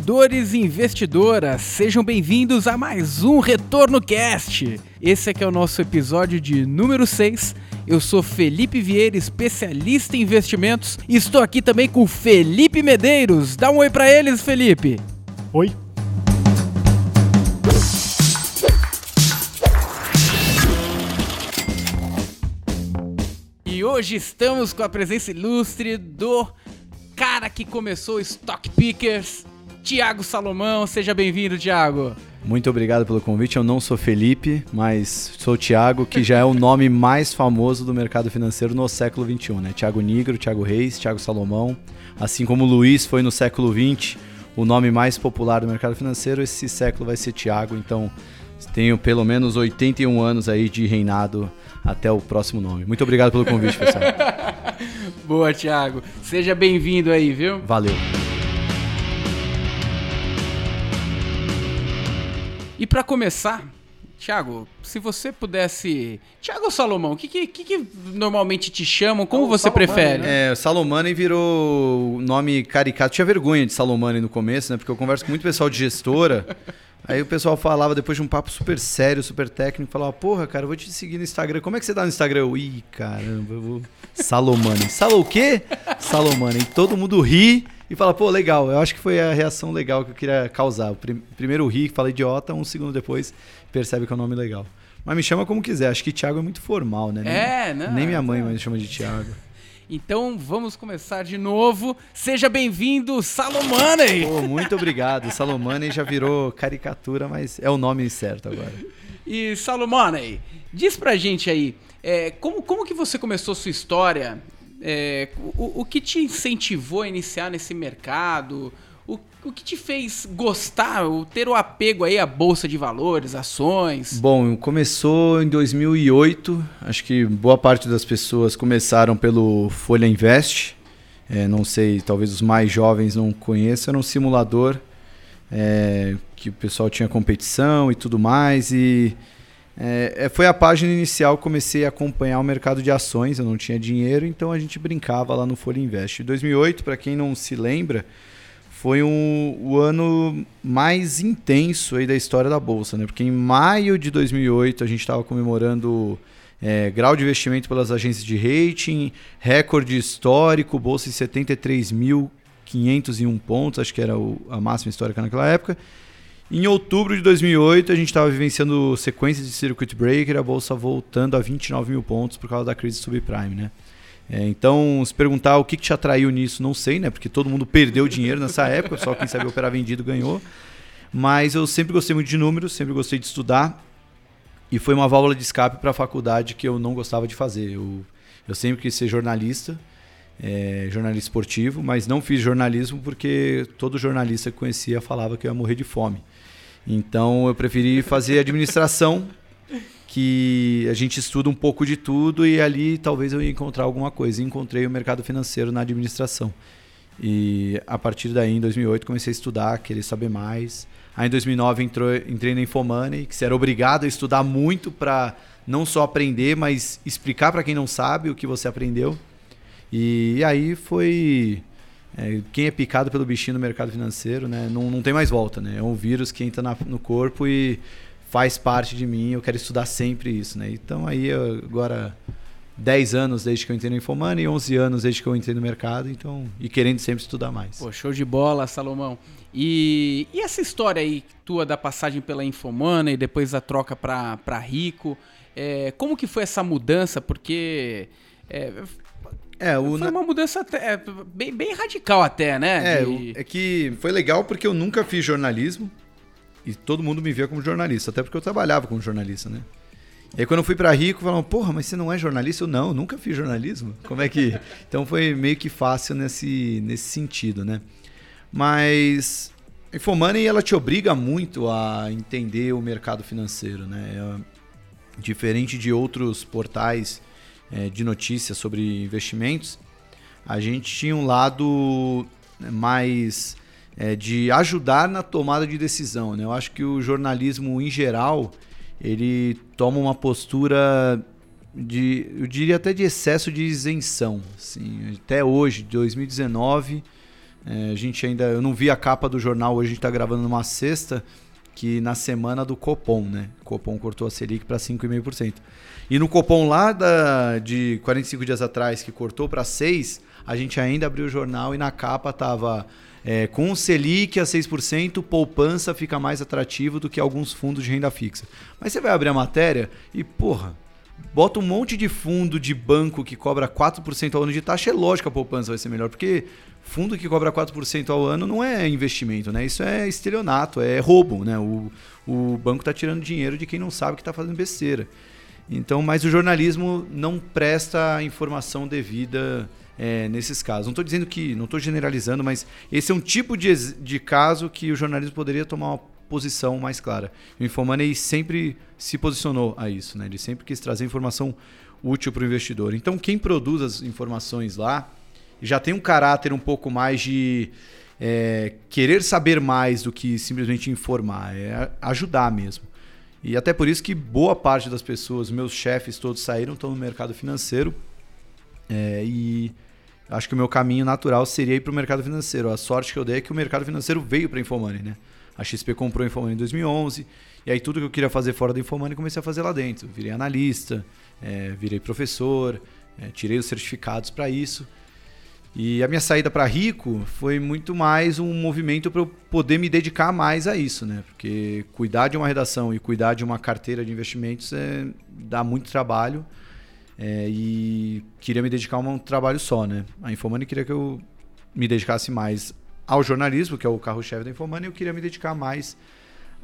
investidores e investidoras, sejam bem-vindos a mais um Retorno Cast. Esse aqui é o nosso episódio de número 6. Eu sou Felipe Vieira, especialista em investimentos, e estou aqui também com Felipe Medeiros. Dá um oi para eles, Felipe. Oi. E hoje estamos com a presença ilustre do cara que começou o Stock Pickers, Tiago Salomão. Seja bem-vindo, Tiago. Muito obrigado pelo convite. Eu não sou Felipe, mas sou Tiago, que já é o nome mais famoso do mercado financeiro no século XXI, né? Tiago Nigro, Tiago Reis, Tiago Salomão. Assim como Luiz foi no século XX o nome mais popular do mercado financeiro, esse século vai ser Tiago. Então, tenho pelo menos 81 anos aí de reinado até o próximo nome. Muito obrigado pelo convite, pessoal. Boa, Thiago. Seja bem-vindo aí, viu? Valeu. E para começar, Thiago, se você pudesse. Thiago Salomão, o que, que, que, normalmente te chamam? Como você Salomani, prefere? Né? É, Salomani virou nome caricato. Tinha vergonha de Salomani no começo, né? Porque eu converso com muito pessoal de gestora. Aí o pessoal falava, depois de um papo super sério, super técnico, falava, porra, cara, eu vou te seguir no Instagram. Como é que você tá no Instagram? Eu, ih, caramba, eu vou. Salomani. Salo o quê? Salomani. E todo mundo ri e fala, pô, legal. Eu acho que foi a reação legal que eu queria causar. Primeiro ri, fala idiota, um segundo depois percebe que é um nome legal. Mas me chama como quiser. Acho que Thiago é muito formal, né? É, nem, Nem minha mãe mais me chama de Thiago. Então vamos começar de novo. Seja bem-vindo, Salomane! Oh, muito obrigado. Salomane já virou caricatura, mas é o nome certo agora. E Salomane, diz pra gente aí, é, como, como que você começou sua história? É, o, o que te incentivou a iniciar nesse mercado? O, o que te fez gostar, ter o apego aí à bolsa de valores, ações? Bom, começou em 2008. Acho que boa parte das pessoas começaram pelo Folha Invest. É, não sei, talvez os mais jovens não conheçam. Era um simulador é, que o pessoal tinha competição e tudo mais. E é, é foi a página inicial que comecei a acompanhar o mercado de ações. Eu não tinha dinheiro, então a gente brincava lá no Folha Invest. Em 2008, para quem não se lembra foi um, o ano mais intenso aí da história da Bolsa, né? Porque em maio de 2008 a gente estava comemorando é, grau de investimento pelas agências de rating, recorde histórico, Bolsa em 73.501 pontos, acho que era o, a máxima histórica naquela época. Em outubro de 2008 a gente estava vivenciando sequência de circuit breaker, a Bolsa voltando a 29 mil pontos por causa da crise subprime, né? É, então, se perguntar o que, que te atraiu nisso, não sei, né? Porque todo mundo perdeu dinheiro nessa época, só quem sabia operar vendido ganhou. Mas eu sempre gostei muito de números, sempre gostei de estudar. E foi uma válvula de escape para a faculdade que eu não gostava de fazer. Eu, eu sempre quis ser jornalista, é, jornalista esportivo, mas não fiz jornalismo porque todo jornalista que conhecia falava que eu ia morrer de fome. Então eu preferi fazer administração que a gente estuda um pouco de tudo e ali talvez eu ia encontrar alguma coisa. E encontrei o mercado financeiro na administração. E a partir daí, em 2008, comecei a estudar, querer saber mais. Aí em 2009 entrou, entrei na Infomoney, que você era obrigado a estudar muito para não só aprender, mas explicar para quem não sabe o que você aprendeu. E, e aí foi é, quem é picado pelo bichinho no mercado financeiro, né, não, não tem mais volta, né? É um vírus que entra na, no corpo e faz parte de mim, eu quero estudar sempre isso, né? Então aí agora 10 anos desde que eu entrei no Infomani e 11 anos desde que eu entrei no mercado, então e querendo sempre estudar mais. Pô, show de bola, Salomão. E, e essa história aí tua da passagem pela Infomana e depois a troca para Rico, é, como que foi essa mudança? Porque é, é, o foi uma mudança até, é, bem, bem radical até, né? É, de... é que foi legal porque eu nunca fiz jornalismo, e todo mundo me via como jornalista, até porque eu trabalhava como jornalista, né? E aí quando eu fui para Rico, falaram, porra, mas você não é jornalista? Eu não, nunca fiz jornalismo. Como é que. Então foi meio que fácil nesse, nesse sentido, né? Mas a Infomoney ela te obriga muito a entender o mercado financeiro, né? É, diferente de outros portais é, de notícias sobre investimentos, a gente tinha um lado mais é, de ajudar na tomada de decisão. Né? Eu acho que o jornalismo em geral ele toma uma postura de, eu diria até de excesso de isenção. Assim, até hoje, 2019, É, a gente ainda. Eu não vi a capa do jornal, hoje a gente está gravando numa sexta, que na semana do Copom, né? O Copom cortou a Selic para 5,5%. E no Copom lá da, de 45 dias atrás, que cortou para 6%, a gente ainda abriu o jornal e na capa tava. É, com o Selic a 6%, poupança fica mais atrativo do que alguns fundos de renda fixa. Mas você vai abrir a matéria e, porra, bota um monte de fundo de banco que cobra 4% ao ano de taxa, é lógico que a poupança vai ser melhor, porque fundo que cobra 4% ao ano não é investimento, né? Isso é estelionato, é roubo, né? O, o banco está tirando dinheiro de quem não sabe que está fazendo besteira. Então, mas o jornalismo não presta a informação devida é, nesses casos. Não estou dizendo que, não estou generalizando, mas esse é um tipo de, de caso que o jornalismo poderia tomar uma posição mais clara. O Infomoney sempre se posicionou a isso, né? Ele sempre quis trazer informação útil para o investidor. Então, quem produz as informações lá já tem um caráter um pouco mais de é, querer saber mais do que simplesmente informar, é ajudar mesmo. E até por isso que boa parte das pessoas, meus chefes todos saíram, estão no mercado financeiro. É, e acho que o meu caminho natural seria ir para o mercado financeiro. A sorte que eu dei é que o mercado financeiro veio para a Infomoney, né? A XP comprou a Infomoney em 2011. E aí tudo que eu queria fazer fora da Infomoney comecei a fazer lá dentro. Virei analista, é, virei professor, é, tirei os certificados para isso. E a minha saída para Rico foi muito mais um movimento para eu poder me dedicar mais a isso, né? Porque cuidar de uma redação e cuidar de uma carteira de investimentos é, dá muito trabalho. É, e queria me dedicar a um trabalho só, né? A Infomoney queria que eu me dedicasse mais ao jornalismo, que é o carro-chefe da Infomoney, e eu queria me dedicar mais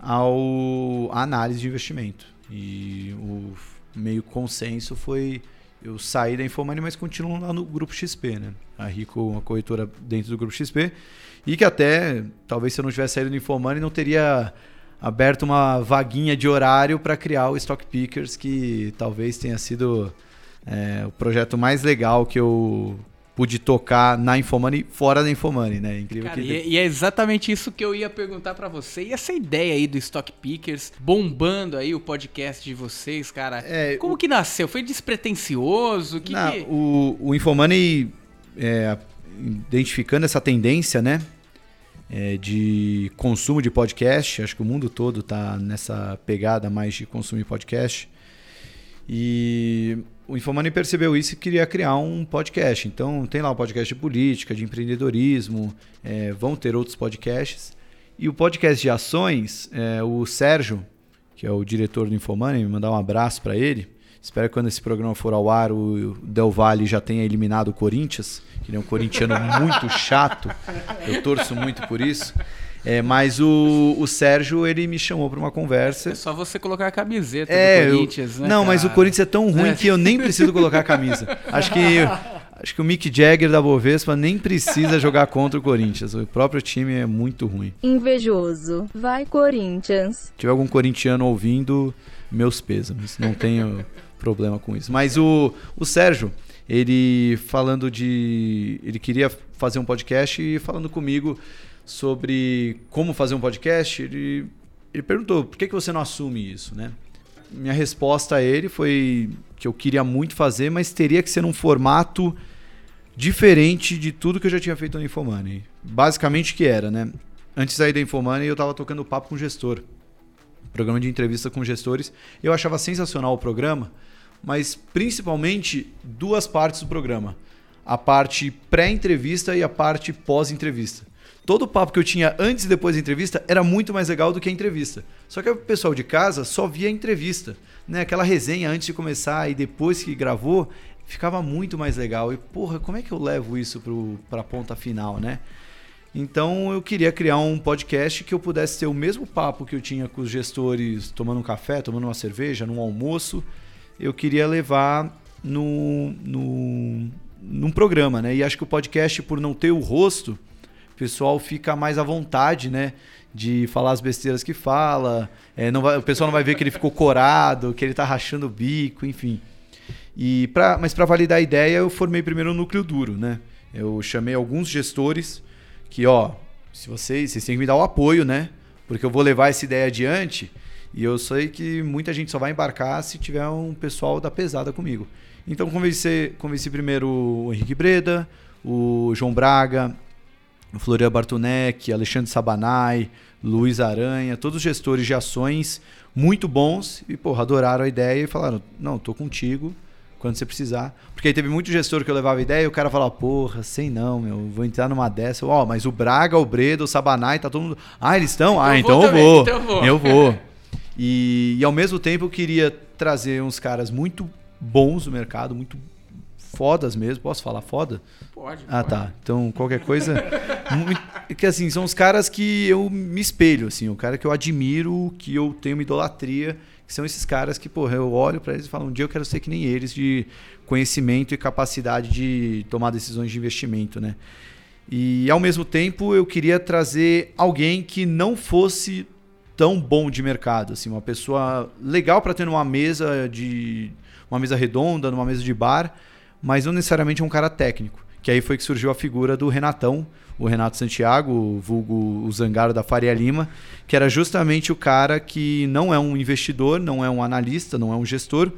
ao à análise de investimento. E o meio consenso foi eu saí da Infomoney, mas continuo lá no Grupo XP, né? A Rico, uma corretora dentro do Grupo XP. E que até, talvez se eu não tivesse saído do Infomoney, não teria aberto uma vaguinha de horário para criar o Stock Pickers, que talvez tenha sido é, o projeto mais legal que eu pude tocar na Infomoney fora da Infomoney, né? Incrível Cara, que... e, e, é exatamente isso que eu ia perguntar para você. E essa ideia aí do Stock Pickers bombando aí o podcast de vocês, cara. É, como o... que nasceu? Foi despretensioso? Que Não, que... O, o Infomoney, é, identificando essa tendência, né? É, de consumo de podcast, acho que o mundo todo está nessa pegada mais de consumir podcast. E o Infomani percebeu isso e queria criar um podcast. Então tem lá um podcast de política, de empreendedorismo, é, vão ter outros podcasts. E o podcast de ações, é, o Sérgio, que é o diretor do Infomani, me mandar um abraço para ele. Espero que quando esse programa for ao ar, o Del Valle já tenha eliminado o Corinthians, que ele é um corintiano muito chato. Eu torço muito por isso. É, mas o, o Sérgio, ele me chamou para uma conversa. É só você colocar a camiseta é, do Corinthians, eu, né? Não, cara? mas o Corinthians é tão ruim é. que eu nem preciso colocar a camisa. Acho que, acho que o Mick Jagger da Bovespa nem precisa jogar contra o Corinthians. O próprio time é muito ruim. Invejoso. Vai, Corinthians. Se tiver algum corintiano ouvindo, meus pêsames. Não tenho problema com isso. Mas o, o Sérgio, ele falando de. Ele queria fazer um podcast e falando comigo sobre como fazer um podcast, ele, ele perguntou por que, que você não assume isso, né? Minha resposta a ele foi que eu queria muito fazer, mas teria que ser num formato diferente de tudo que eu já tinha feito no Infomoney. Basicamente que era, né? Antes de sair da Infomoney, eu estava tocando papo com o gestor. Programa de entrevista com gestores. Eu achava sensacional o programa, mas principalmente duas partes do programa. A parte pré-entrevista e a parte pós-entrevista todo o papo que eu tinha antes e depois da entrevista era muito mais legal do que a entrevista. Só que o pessoal de casa só via a entrevista, né? Aquela resenha antes de começar e depois que gravou, ficava muito mais legal. E porra, como é que eu levo isso para a ponta final, né? Então eu queria criar um podcast que eu pudesse ter o mesmo papo que eu tinha com os gestores tomando um café, tomando uma cerveja, num almoço. Eu queria levar no, no, num programa, né? E acho que o podcast, por não ter o rosto, o pessoal fica mais à vontade, né? De falar as besteiras que fala. É, não vai, o pessoal não vai ver que ele ficou corado, que ele tá rachando o bico, enfim. E pra, mas para validar a ideia, eu formei primeiro um núcleo duro, né? Eu chamei alguns gestores que, ó, se vocês, vocês têm que me dar o apoio, né? Porque eu vou levar essa ideia adiante e eu sei que muita gente só vai embarcar se tiver um pessoal da pesada comigo. Então convenci, convenci primeiro o Henrique Breda, o João Braga, Florian Bartunek, Alexandre Sabanai, Luiz Aranha, todos gestores de ações muito bons e, porra, adoraram a ideia e falaram: não, tô contigo quando você precisar. Porque aí teve muito gestor que eu levava ideia e o cara falava: porra, sei não, meu, vou entrar numa dessa. Ó, oh, mas o Braga, o Bredo, o Sabanai, tá todo mundo. Ah, eles estão? Ah, então, eu vou. Então eu vou. Eu vou. E, e ao mesmo tempo eu queria trazer uns caras muito bons no mercado, muito fodas mesmo. Posso falar foda? Pode. Ah, pode. tá. Então, qualquer coisa. muito, que assim, são os caras que eu me espelho, assim, o cara que eu admiro, que eu tenho uma idolatria, que são esses caras que, porra, eu olho para eles e falo, um dia eu quero ser que nem eles, de conhecimento e capacidade de tomar decisões de investimento, né? E ao mesmo tempo eu queria trazer alguém que não fosse tão bom de mercado, assim, uma pessoa legal para ter numa mesa de uma mesa redonda, numa mesa de bar, mas não necessariamente um cara técnico. Que aí foi que surgiu a figura do Renatão, o Renato Santiago, vulgo o Zangaro da Faria Lima, que era justamente o cara que não é um investidor, não é um analista, não é um gestor,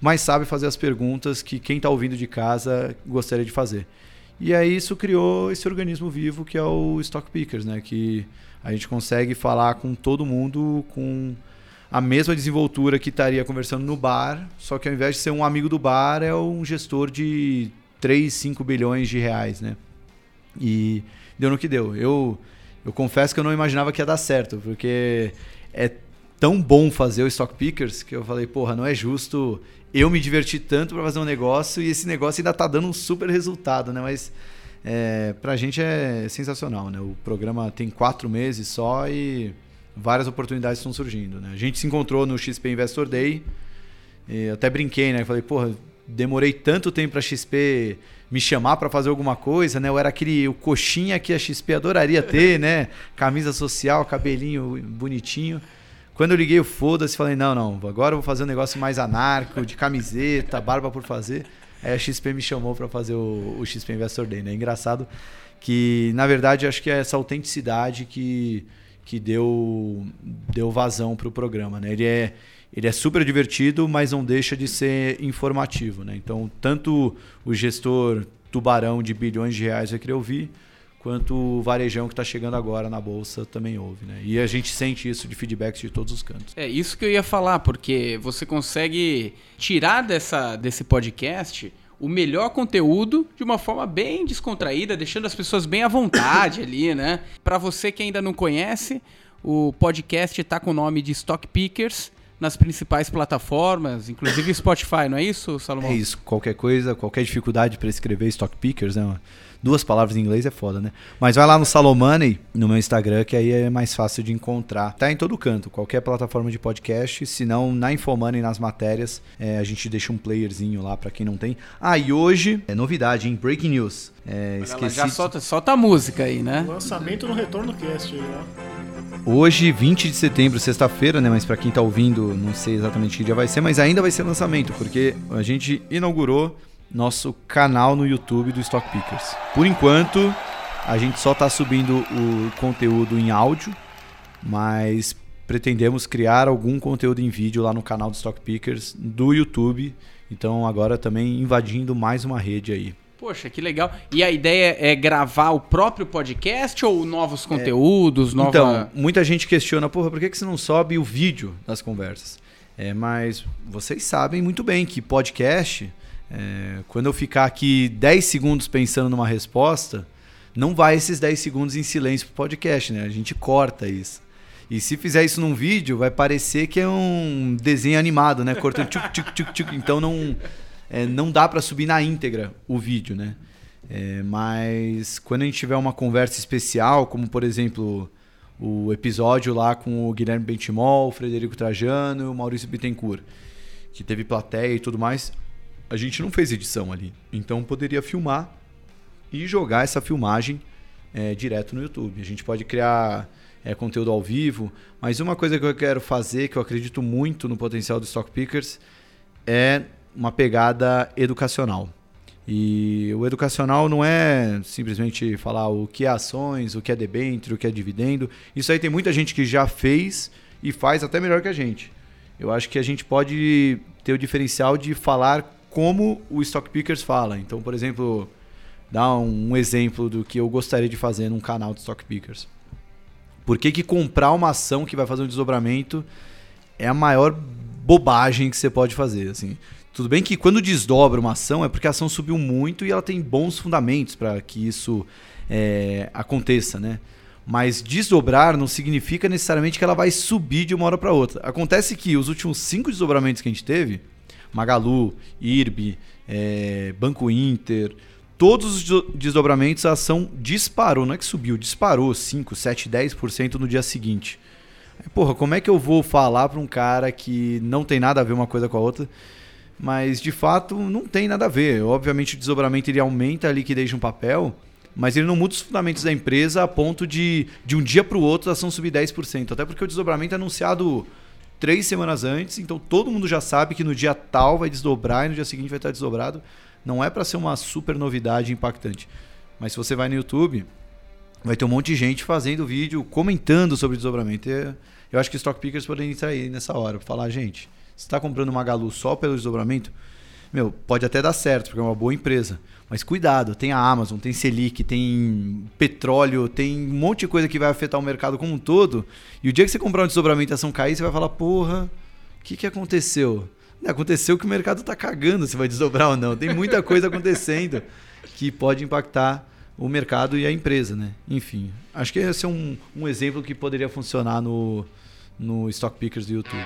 mas sabe fazer as perguntas que quem está ouvindo de casa gostaria de fazer. E aí isso criou esse organismo vivo que é o Stock Pickers, né? Que a gente consegue falar com todo mundo com a mesma desenvoltura que estaria conversando no bar, só que ao invés de ser um amigo do bar, é um gestor de 3, 5 bilhões de reais, né? E deu no que deu. Eu, eu confesso que eu não imaginava que ia dar certo, porque é tão bom fazer o Stock Pickers que eu falei, porra, não é justo eu me divertir tanto para fazer um negócio e esse negócio ainda tá dando um super resultado, né? Mas é, pra gente é sensacional, né? O programa tem quatro meses só e várias oportunidades estão surgindo, né? A gente se encontrou no XP Investor Day, até brinquei, né? Falei, porra, demorei tanto tempo para XP me chamar para fazer alguma coisa, né? Eu era aquele o coxinha que a XP adoraria ter, né? Camisa social, cabelinho bonitinho. Quando eu liguei o foda-se, falei, não, não, agora eu vou fazer um negócio mais anarco, de camiseta, barba por fazer. Aí a XP me chamou para fazer o, o, XP Investor Day, né? Engraçado que, na verdade, acho que é essa autenticidade que, que deu, deu vazão para o programa, né? Ele é, ele é super divertido, mas não deixa de ser informativo, né? Então, tanto o gestor tubarão de bilhões de reais vai querer ouvir, quanto o varejão que está chegando agora na bolsa também ouve, né? E a gente sente isso de feedbacks de todos os cantos. É isso que eu ia falar, porque você consegue tirar dessa, desse podcast o melhor conteúdo de uma forma bem descontraída, deixando as pessoas bem à vontade ali, né? Para você que ainda não conhece, o podcast está com o nome de Stock Pickers nas principais plataformas, inclusive Spotify, não é isso, Salomão? É isso. Qualquer coisa, qualquer dificuldade para escrever Stock Pickers, né? Duas palavras em inglês é foda, né? Mas vai lá no Salomoney, no meu Instagram, que aí é mais fácil de encontrar. Tá em todo canto, qualquer plataforma de podcast. Se não, na Infomoney, nas matérias, é, a gente deixa um playerzinho lá para quem não tem. Ah, e hoje, é novidade, hein? Breaking News. É, esqueci já solta, solta a música aí, né? Lançamento no Retorno Cast aí, ó. Hoje, 20 de setembro, sexta-feira, né? Mas para quem tá ouvindo, não sei exatamente que dia vai ser, mas ainda vai ser lançamento, porque a gente inaugurou nosso canal no YouTube do Stock Pickers. Por enquanto, a gente só está subindo o conteúdo em áudio, mas pretendemos criar algum conteúdo em vídeo lá no canal do Stock Pickers do YouTube. Então agora também invadindo mais uma rede aí. Poxa, que legal. E a ideia é gravar o próprio podcast ou novos conteúdos? É, nova... Então, muita gente questiona, porra, por que, que você não sobe o vídeo das conversas? É, mas vocês sabem muito bem que podcast é, quando eu ficar aqui 10 segundos pensando numa resposta, não vai esses 10 segundos em silêncio pro podcast, né? A gente corta isso. E se fizer isso num vídeo, vai parecer que é um desenho animado, né? Cortando tchuc, tchuc, tchuc, tchuc. Então não, é, não dá para subir na íntegra o vídeo, né? É, mas quando a gente tiver uma conversa especial, como por exemplo o episódio lá com o Guilherme Bentimol, o Frederico Trajano e o Maurício Bittencourt, que teve plateia e tudo mais, a gente não fez edição ali. Então poderia filmar e jogar essa filmagem é, direto no YouTube. A gente pode criar é, conteúdo ao vivo, mas uma coisa que eu quero fazer, que eu acredito muito no potencial do Stock Pickers, é uma pegada educacional. E o educacional não é simplesmente falar o que é ações, o que é debênture, o que é dividendo. Isso aí tem muita gente que já fez e faz até melhor que a gente. Eu acho que a gente pode ter o diferencial de falar como o Stock Pickers fala. Então, por exemplo, dar um exemplo do que eu gostaria de fazer num canal de Stock Pickers. Por que, que comprar uma ação que vai fazer um desdobramento é a maior bobagem que você pode fazer, assim. Tudo bem que quando desdobra uma ação é porque a ação subiu muito e ela tem bons fundamentos para que isso é, aconteça, né? Mas desdobrar não significa necessariamente que ela vai subir de uma hora para outra. Acontece que os últimos cinco desdobramentos que a gente teve, Magalu, IRB, é, Banco Inter, todos os desdobramentos a ação disparou, não é que subiu, disparou 5, 7, 10% no dia seguinte. Porra, como é que eu vou falar para um cara que não tem nada a ver uma coisa com a outra? Mas de fato não tem nada a ver. Obviamente o desdobramento ele aumenta a liquidez de um papel, mas ele não muda os fundamentos da empresa a ponto de, de um dia para o outro a ação subir 10%. Até porque o desdobramento é anunciado três semanas antes, então todo mundo já sabe que no dia tal vai desdobrar e no dia seguinte vai estar desdobrado. Não é para ser uma super novidade impactante. Mas se você vai no YouTube, vai ter um monte de gente fazendo vídeo, comentando sobre desdobramento. Eu acho que Stock Pickers podem entrar aí nessa hora falar, gente, você está comprando uma Galu só pelo desdobramento? Meu, pode até dar certo, porque é uma boa empresa. Mas cuidado, tem a Amazon, tem Selic, tem petróleo, tem um monte de coisa que vai afetar o mercado como um todo. E o dia que você comprar um desdobramento e a ação cair, você vai falar, porra, o que, que aconteceu? Aconteceu que o mercado está cagando se vai desdobrar ou não. Tem muita coisa acontecendo que pode impactar o mercado e a empresa, né? Enfim, acho que esse é um, um exemplo que poderia funcionar no, no Stock Pickers do YouTube.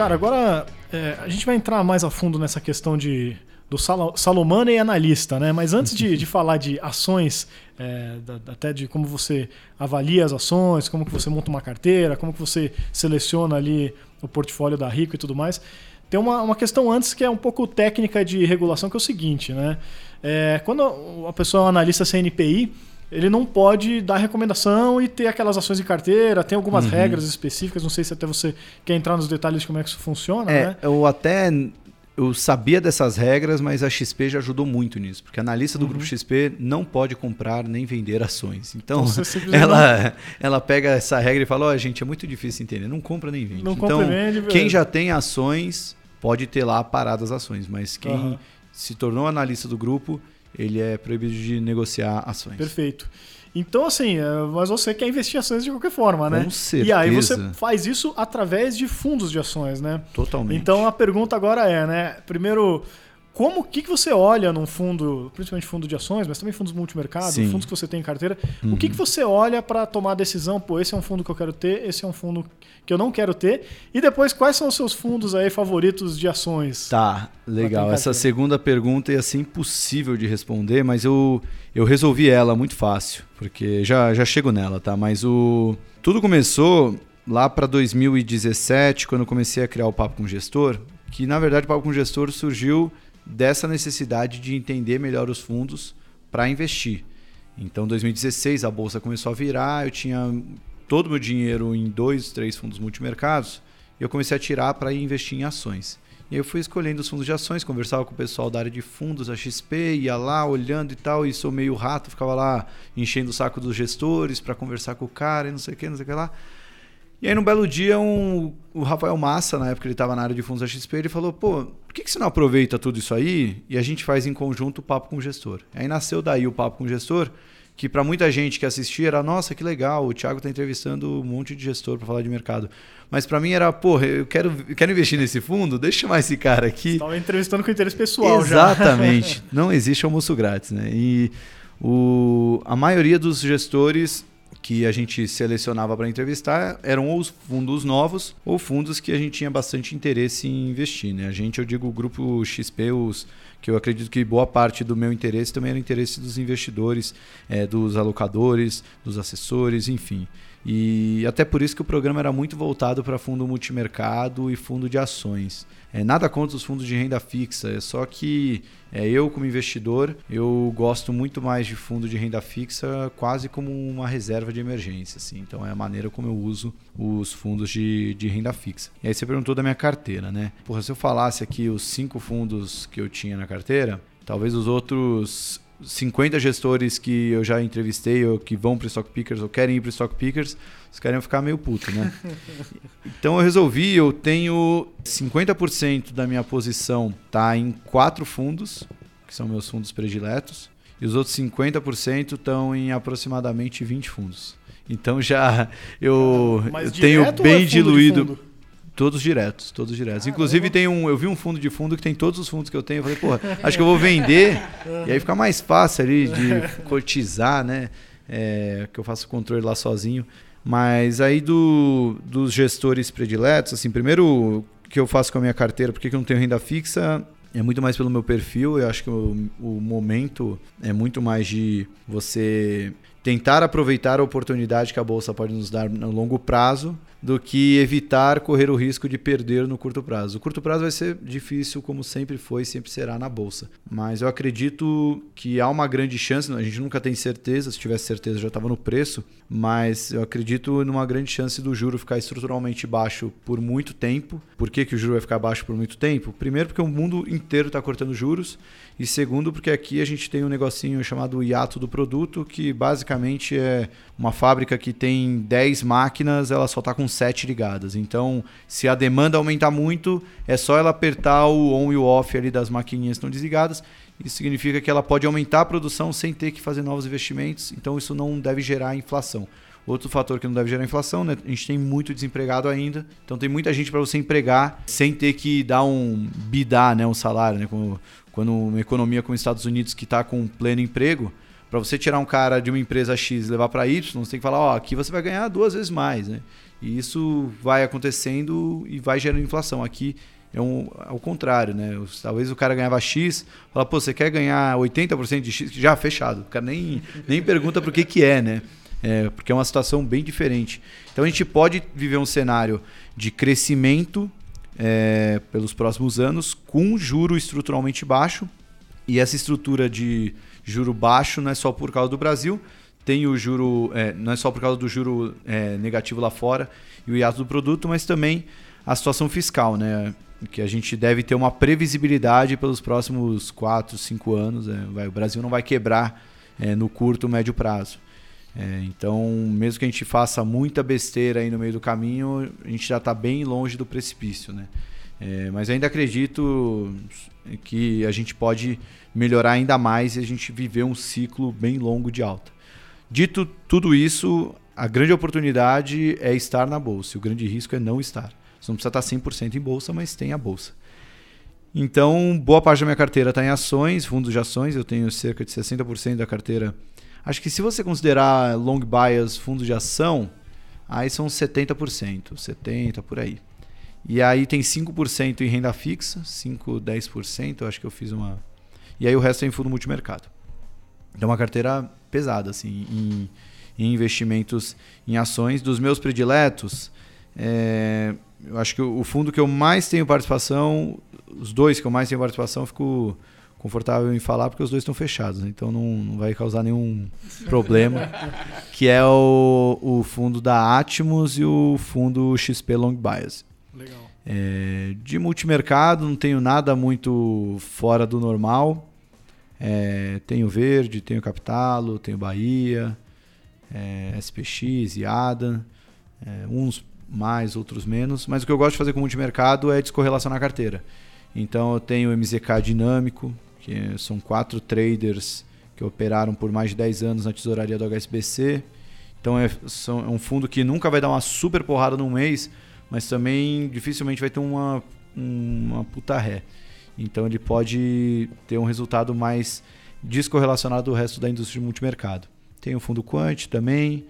Cara, agora é, a gente vai entrar mais a fundo nessa questão de do Salomano e analista, né? Mas antes de, de falar de ações, é, da, até de como você avalia as ações, como que você monta uma carteira, como que você seleciona ali o portfólio da Rico e tudo mais, tem uma, uma questão antes que é um pouco técnica de regulação, que é o seguinte, né? É, quando a pessoa é um analista CNPI, ele não pode dar recomendação e ter aquelas ações de carteira, tem algumas uhum. regras específicas, não sei se até você quer entrar nos detalhes de como é que isso funciona, é, né? Eu até eu sabia dessas regras, mas a XP já ajudou muito nisso, porque a analista do uhum. grupo XP não pode comprar nem vender ações. Então, ela, ela pega essa regra e fala: Ó, oh, gente, é muito difícil entender, não compra nem vende. Não então, vende, quem já tem ações pode ter lá paradas ações, mas quem uhum. se tornou analista do grupo, ele é proibido de negociar ações. Perfeito. Então, assim, é, mas você quer investir em ações de qualquer forma, né? Com certeza. E aí você faz isso através de fundos de ações, né? Totalmente. Então a pergunta agora é, né? Primeiro, como que, que você olha num fundo, principalmente fundo de ações, mas também fundos multimercado, Sim. fundos que você tem em carteira, uhum. o que, que você olha para tomar a decisão, pô, esse é um fundo que eu quero ter, esse é um fundo que eu não quero ter, e depois quais são os seus fundos aí favoritos de ações? Tá, legal. Essa segunda pergunta ia ser impossível de responder, mas eu, eu resolvi ela muito fácil, porque já, já chego nela, tá? Mas o tudo começou lá para 2017, quando eu comecei a criar o Papo com Gestor, que na verdade o Papo com Gestor surgiu dessa necessidade de entender melhor os fundos para investir. Então, em 2016, a bolsa começou a virar, eu tinha todo o meu dinheiro em dois, três fundos multimercados, e eu comecei a tirar para investir em ações. E eu fui escolhendo os fundos de ações, conversava com o pessoal da área de fundos, a XP, ia lá olhando e tal, e sou meio rato, ficava lá enchendo o saco dos gestores para conversar com o cara e não sei o que, não sei o que lá. E aí, num belo dia, um, o Rafael Massa, na época ele estava na área de fundos da XP, ele falou: pô, por que, que você não aproveita tudo isso aí e a gente faz em conjunto o papo com o gestor? Aí nasceu daí o papo com o gestor, que para muita gente que assistia era: nossa, que legal, o Thiago está entrevistando um monte de gestor para falar de mercado. Mas para mim era: pô, eu quero, eu quero investir nesse fundo, deixa eu chamar esse cara aqui. Estava entrevistando com interesse pessoal Exatamente. já. não existe almoço grátis, né? E o, a maioria dos gestores que a gente selecionava para entrevistar eram os fundos novos ou fundos que a gente tinha bastante interesse em investir. Né? A gente, eu digo o grupo XP, os, que eu acredito que boa parte do meu interesse também era o interesse dos investidores, é, dos alocadores, dos assessores, enfim. E até por isso que o programa era muito voltado para fundo multimercado e fundo de ações. É, nada contra os fundos de renda fixa, é só que é, eu, como investidor, eu gosto muito mais de fundo de renda fixa quase como uma reserva de emergência. Assim. Então é a maneira como eu uso os fundos de, de renda fixa. E aí você perguntou da minha carteira, né? Porra, se eu falasse aqui os cinco fundos que eu tinha na carteira, talvez os outros 50 gestores que eu já entrevistei ou que vão para Stock Pickers ou querem ir para Stock Pickers, os caras iam ficar meio puto, né? então eu resolvi, eu tenho 50% da minha posição tá em quatro fundos, que são meus fundos prediletos, e os outros 50% estão em aproximadamente 20 fundos. Então já eu, eu tenho ou bem é diluído. Todos diretos, todos diretos. Inclusive tem um, eu vi um fundo de fundo que tem todos os fundos que eu tenho. Eu falei, porra, acho que eu vou vender e aí fica mais fácil ali de cotizar, né? É, que eu faço o controle lá sozinho. Mas aí do, dos gestores prediletos, assim, primeiro o que eu faço com a minha carteira, porque que eu não tenho renda fixa, é muito mais pelo meu perfil. Eu acho que o, o momento é muito mais de você tentar aproveitar a oportunidade que a bolsa pode nos dar no longo prazo do que evitar correr o risco de perder no curto prazo. O curto prazo vai ser difícil, como sempre foi e sempre será na bolsa. Mas eu acredito que há uma grande chance, a gente nunca tem certeza, se tivesse certeza já estava no preço, mas eu acredito numa grande chance do juro ficar estruturalmente baixo por muito tempo. Por que, que o juro vai ficar baixo por muito tempo? Primeiro, porque o mundo inteiro está cortando juros. E segundo, porque aqui a gente tem um negocinho chamado hiato do produto, que basicamente é uma fábrica que tem 10 máquinas, ela só está com 7 ligadas. Então, se a demanda aumentar muito, é só ela apertar o on e o off ali das maquininhas que estão desligadas. Isso significa que ela pode aumentar a produção sem ter que fazer novos investimentos. Então, isso não deve gerar inflação. Outro fator que não deve gerar inflação, né? A gente tem muito desempregado ainda. Então tem muita gente para você empregar sem ter que dar um bidar, né, um salário, né? Quando uma economia como os Estados Unidos que está com pleno emprego, para você tirar um cara de uma empresa X e levar para Y, você tem que falar, ó, aqui você vai ganhar duas vezes mais, né? E isso vai acontecendo e vai gerando inflação. Aqui é um, ao contrário, né? Talvez o cara ganhava X, fala, pô, você quer ganhar 80% de X? Já fechado. O cara nem, nem pergunta o que, que é, né? É, porque é uma situação bem diferente. Então a gente pode viver um cenário de crescimento é, pelos próximos anos com juro estruturalmente baixo. E essa estrutura de juro baixo não é só por causa do Brasil, tem o juro, é, não é só por causa do juro é, negativo lá fora e o hiato do produto, mas também a situação fiscal, né? Que a gente deve ter uma previsibilidade pelos próximos 4, 5 anos. é, vai, o Brasil não vai quebrar é, no curto, médio prazo. É, então, mesmo que a gente faça muita besteira aí no meio do caminho, a gente já está bem longe do precipício, né? É, mas ainda acredito que a gente pode melhorar ainda mais e a gente viver um ciclo bem longo de alta. Dito tudo isso, a grande oportunidade é estar na bolsa. O grande risco é não estar. Você não precisa estar 100% em bolsa, mas tem a bolsa. Então, boa parte da minha carteira está em ações, fundos de ações. Eu tenho cerca de 60% da carteira. Acho que se você considerar long bias fundos de ação, aí são 70%, 70% por aí. E aí tem 5% em renda fixa, 5, 10%, eu acho que eu fiz uma. E aí o resto é em fundo multimercado. Então uma carteira pesada, assim, em, em investimentos em ações. Dos meus prediletos, é, eu acho que o, fundo que eu mais tenho participação, os dois que eu mais tenho participação, eu fico confortável em falar porque os dois estão fechados, né? então não, não vai causar nenhum problema. que é o, o fundo da Atmos e o fundo XP Long Bias. É, de multimercado, não tenho nada muito fora do normal. É, tenho Verde, tenho Capitalo, tenho Bahia, é, SPX, IADA, é, uns mais, outros menos. Mas o que eu gosto de fazer com multimercado é descorrelacionar a carteira. Então eu tenho MZK Dinâmico, que são quatro traders que operaram por mais de 10 anos na tesouraria do HSBC. Então é, são, é um fundo que nunca vai dar uma super porrada num mês, mas também dificilmente vai ter uma, uma puta ré. Então ele pode ter um resultado mais descorrelacionado do resto da indústria de multimercado. Tem o fundo Quant também.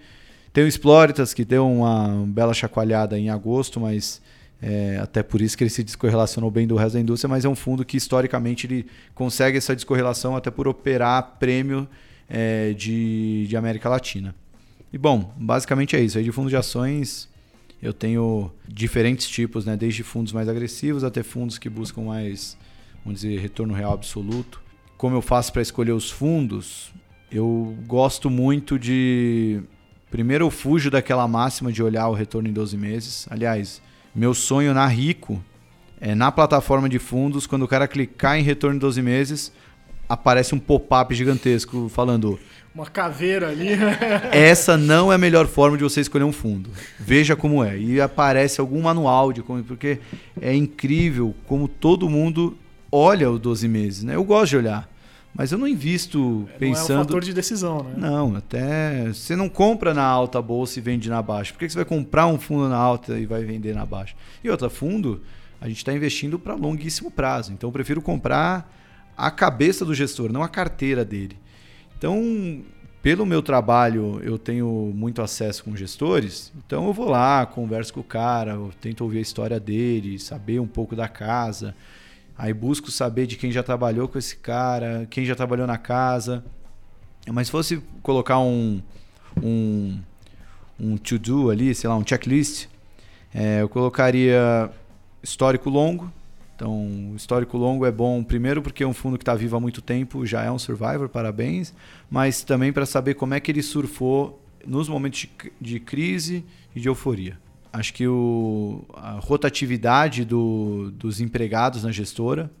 Tem o Exploritas, que deu uma bela chacoalhada em agosto, mas é, até por isso que ele se descorrelacionou bem do resto da indústria, mas é um fundo que historicamente ele consegue essa descorrelação até por operar prêmio é, de, de América Latina. E bom, basicamente é isso. Aí de fundo de ações eu tenho diferentes tipos, né? desde fundos mais agressivos até fundos que buscam mais, vamos dizer, retorno real absoluto. Como eu faço para escolher os fundos? Eu gosto muito de. Primeiro, eu fujo daquela máxima de olhar o retorno em 12 meses. Aliás, meu sonho na Rico é na plataforma de fundos, quando o cara clicar em retorno em 12 meses, aparece um pop-up gigantesco falando Uma caveira ali. essa não é a melhor forma de você escolher um fundo. Veja como é. E aparece algum manual de como, porque é incrível como todo mundo olha o 12 meses, né? Eu gosto de olhar, mas eu não invisto Não é um pensando fator de decisão, né? não, até você não compra na alta bolsa e vende na baixa. Por que você vai comprar um fundo na alta e vai vender na baixa? E outra, fundo, a gente está investindo para longuíssimo prazo. Então eu prefiro comprar a cabeça do gestor, não a carteira dele. Então, pelo meu trabalho, eu tenho muito acesso com gestores. Então eu vou lá, converso com o cara, tento ouvir a história dele, saber um pouco da casa. Aí busco saber de quem já trabalhou com esse cara, quem já trabalhou na casa. Mas se fosse colocar um, um, um to-do ali, sei lá, um checklist, é, eu colocaria histórico longo. Então, histórico longo é bom, primeiro, porque é um fundo que está vivo há muito tempo, já é um survivor, parabéns. Mas também para saber como é que ele surfou nos momentos de, crise e de euforia. Acho que o, a rotatividade do- dos empregados na gestora,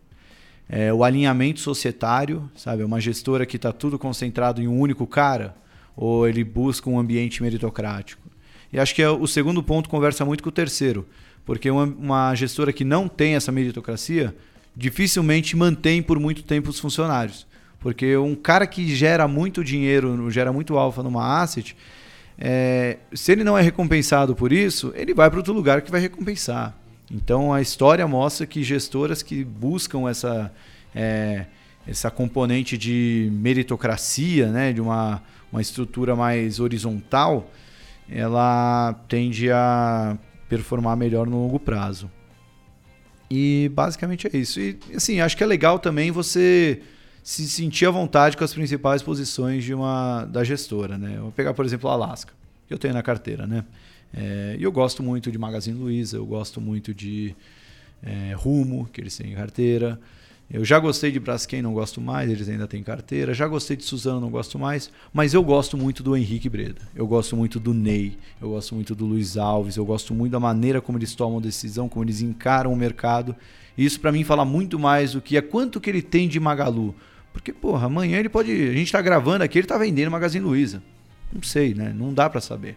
é, o alinhamento societário, sabe? É uma gestora que está tudo concentrado em um único cara, ou ele busca um ambiente meritocrático. E acho que é, o segundo ponto conversa muito com o terceiro, porque uma, uma gestora que não tem essa meritocracia dificilmente mantém por muito tempo os funcionários. Porque um cara que gera muito dinheiro, gera muito alfa numa asset, é, se ele não é recompensado por isso, ele vai para outro lugar que vai recompensar. Então a história mostra que gestoras que buscam essa, é, essa componente de meritocracia, né, de uma, uma estrutura mais horizontal, ela tende a performar melhor no longo prazo. E basicamente é isso. E assim, acho que é legal também você se sentir à vontade com as principais posições de uma da gestora, né? Vou pegar, por exemplo, a Alaska, que eu tenho na carteira, né? É, e eu gosto muito de Magazine Luiza, eu gosto muito de é, Rumo, que eles têm em carteira. Eu já gostei de Braskem, não gosto mais, eles ainda têm carteira. Já gostei de Suzano, não gosto mais. Mas eu gosto muito do Henrique Breda. Eu gosto muito do Ney. Eu gosto muito do Luiz Alves. Eu gosto muito da maneira como eles tomam decisão, como eles encaram o mercado. E isso para mim fala muito mais do que é quanto que ele tem de Magalu. Porque, porra, amanhã ele pode. A gente tá gravando aqui, ele tá vendendo Magazine Luiza. Não sei, né? Não dá para saber.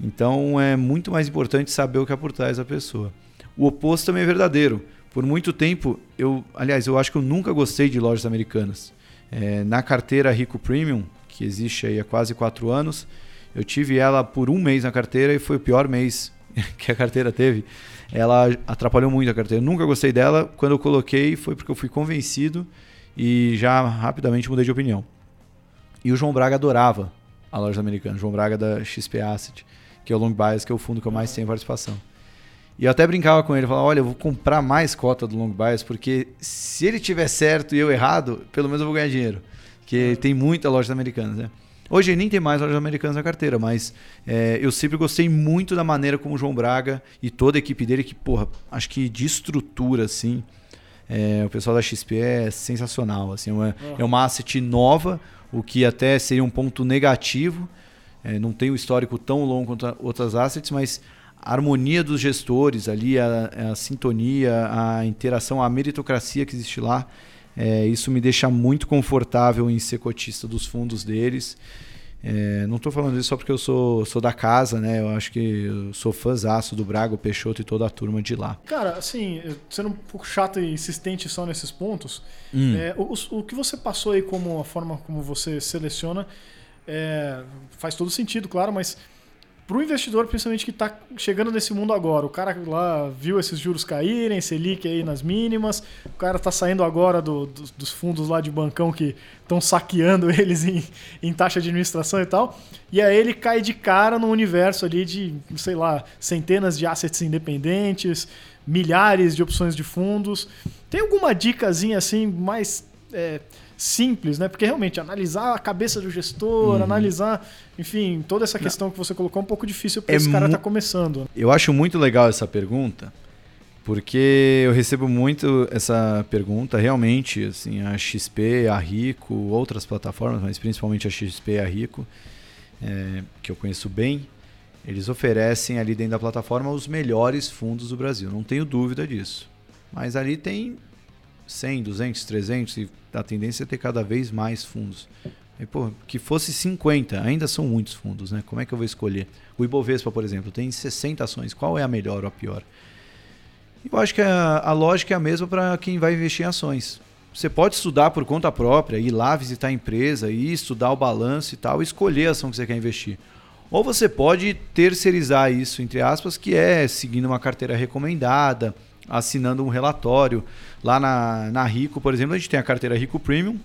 Então é muito mais importante saber o que é por trás da pessoa. O oposto também é verdadeiro. Por muito tempo, eu, aliás, eu acho que eu nunca gostei de lojas americanas. É, na carteira Rico Premium, que existe aí há quase quatro anos, eu tive ela por um mês na carteira e foi o pior mês que a carteira teve. Ela atrapalhou muito a carteira. Eu nunca gostei dela. Quando eu coloquei, foi porque eu fui convencido e já rapidamente mudei de opinião. E o João Braga adorava a loja americana, João Braga da XP Asset, que é o Long Bias, que é o fundo que eu mais tenho participação. E eu até brincava com ele, falava, olha, eu vou comprar mais cota do Long Bias, porque se ele tiver certo e eu errado, pelo menos eu vou ganhar dinheiro. Porque tem muita loja americana, né? Hoje nem tem mais lojas americanas na carteira, mas é, eu sempre gostei muito da maneira como o João Braga e toda a equipe dele, que, porra, acho que de estrutura, assim, é, o pessoal da XP é sensacional. Assim, é, uma, é uma asset nova, o que até seria um ponto negativo. É, não tem o histórico tão longo quanto outras assets, mas a harmonia dos gestores ali, a, a sintonia, a interação, a meritocracia que existe lá, é, isso me deixa muito confortável em ser cotista dos fundos deles. É, não estou falando isso só porque eu sou, sou da casa, né? Eu acho que eu sou fãzaço do Braga, o Peixoto e toda a turma de lá. Cara, assim, sendo um pouco chato e insistente só nesses pontos, Hum. é, o, o que você passou aí como a forma como você seleciona é, faz todo sentido, claro, mas para o investidor, principalmente que está chegando nesse mundo agora, o cara lá viu esses juros caírem, Selic aí nas mínimas, o cara está saindo agora do- dos- dos fundos lá de bancão que estão saqueando eles em, em taxa de administração e tal, e aí ele cai de cara no universo ali de, sei lá, centenas de assets independentes, milhares de opções de fundos. Tem alguma dicasinha assim mais é, simples, né? Porque realmente analisar a cabeça do gestor, analisar, enfim, toda essa questão que você colocou é um pouco difícil porque É esse cara mu- tá começando. né? Eu acho muito legal essa pergunta, porque eu recebo muito essa pergunta. Realmente, assim, a XP, a Rico, outras plataformas, mas principalmente a XP e a Rico, é, que eu conheço bem, eles oferecem ali dentro da plataforma os melhores fundos do Brasil. Não tenho dúvida disso. Mas ali tem 100, 200, 300 e a tendência é ter cada vez mais fundos. E, pô, que fosse 50, ainda são muitos fundos, né? Como é que eu vou escolher? O Ibovespa, por exemplo, tem 60 ações. Qual é a melhor ou a pior? Eu acho que a, a lógica é a mesma para quem vai investir em ações. Você pode estudar por conta própria, ir lá visitar a empresa, ir estudar o balanço e tal, escolher a ação que você quer investir. Ou você pode terceirizar isso, entre aspas, que é seguindo uma carteira recomendada, assinando um relatório. Lá na, na Rico, por exemplo, a gente tem a carteira Rico Premium,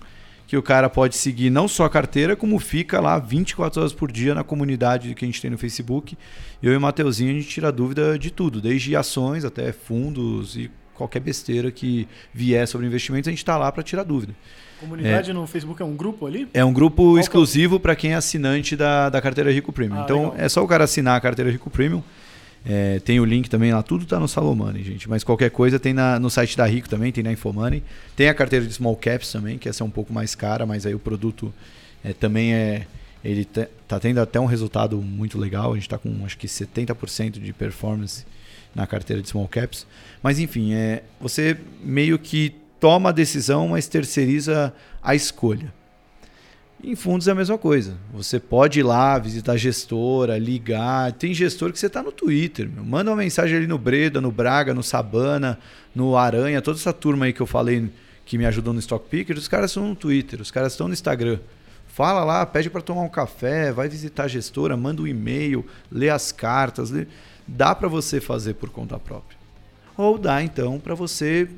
que o cara pode seguir não só a carteira, como fica lá 24 horas por dia na comunidade que a gente tem no Facebook. Eu e o Mateuzinho, a gente tira dúvida de tudo, desde ações até fundos e qualquer besteira que vier sobre investimentos, a gente está lá para tirar dúvida. Comunidade é, no Facebook é um grupo ali? É um grupo Qual exclusivo para quem é assinante da, da carteira Rico Premium. Ah, então legal. é só o cara assinar a carteira Rico Premium. É, tem o link também lá, tudo está no Salomone, gente. Mas qualquer coisa tem na, no site da Rico também, tem na Infomoney. Tem a carteira de Small Caps também, que essa é um pouco mais cara, mas aí o produto é, também é. Ele está tendo até um resultado muito legal. A gente está com acho que 70% de performance na carteira de Small Caps. Mas enfim, é, você meio que toma a decisão, mas terceiriza a escolha. Em fundos é a mesma coisa. Você pode ir lá, visitar a gestora, ligar. Tem gestor que você está no Twitter. Meu. Manda uma mensagem ali no Breda, no Braga, no Sabana, no Aranha, toda essa turma aí que eu falei que me ajudou no Stock Picker, os caras estão no Twitter, os caras estão no Instagram. Fala lá, pede para tomar um café, vai visitar a gestora, manda um e-mail, lê as cartas. Lê... Dá para você fazer por conta própria. Ou dá então para você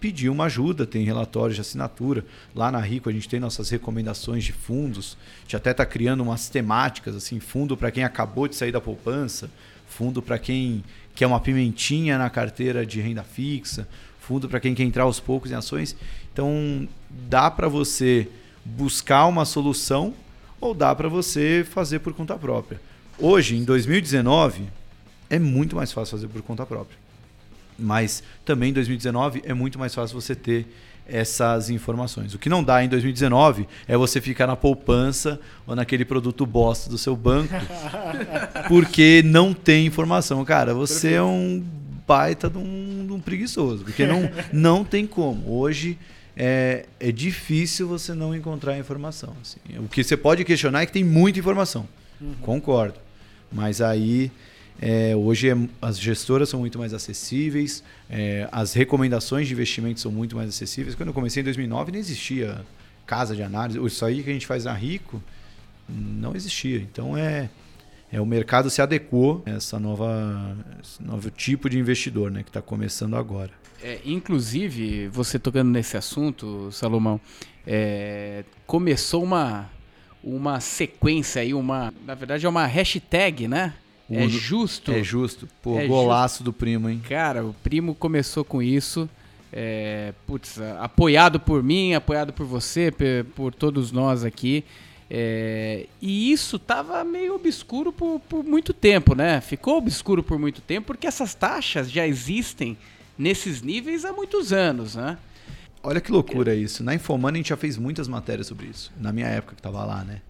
pedir uma ajuda, tem relatórios de assinatura. Lá na Rico a gente tem nossas recomendações de fundos. A gente até está criando umas temáticas, assim, fundo para quem acabou de sair da poupança, fundo para quem quer uma pimentinha na carteira de renda fixa, fundo para quem quer entrar aos poucos em ações. Então dá para você buscar uma solução ou dá para você fazer por conta própria. Hoje, em 2019, é muito mais fácil fazer por conta própria. Mas também em 2019 é muito mais fácil você ter essas informações. O que não dá em 2019 é você ficar na poupança ou naquele produto bosta do seu banco, porque não tem informação. Cara, você Perfeito. é um baita de um, de um, preguiçoso, porque não, não tem como. Hoje é, é difícil você não encontrar informação. Assim. O que você pode questionar é que tem muita informação. Uhum. Concordo. Mas aí é, hoje é, as gestoras são muito mais acessíveis, é, as recomendações de investimento são muito mais acessíveis. Quando eu comecei em 2009 não existia casa de análise. Isso aí que a gente faz na Rico não existia. Então é, é o mercado se adequou a essa nova, esse novo tipo de investidor né, que está começando agora. É, inclusive, você tocando nesse assunto, Salomão, é, começou uma, uma sequência aí, uma, na verdade é uma hashtag, né? É justo. É justo. Pô, é golaço justo. do primo, hein? Cara, o primo começou com isso. É, putz, apoiado por mim, apoiado por você, por todos nós aqui. É, e isso tava meio obscuro por, por, muito tempo, né? Ficou obscuro por muito tempo porque essas taxas já existem nesses níveis há muitos anos, né? Olha que loucura isso. Na Infomani a gente já fez muitas matérias sobre isso. Na minha época que tava lá, né?